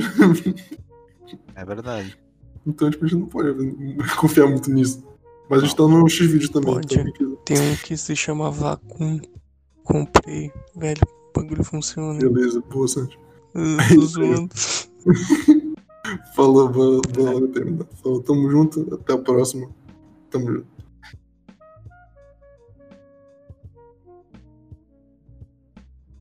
É verdade. Então, tipo, a gente não pode confiar muito nisso. Mas a gente tá no X-Vídeo também. Pode. Então, quem quiser. Tem um que se chama Vacum. Comprei, velho. Bagulho funciona. Beleza, boa, Santi. Eu tô zoando. Falou, boa, boa hora terminar. Falou, tamo junto, até a próxima. Tamo junto.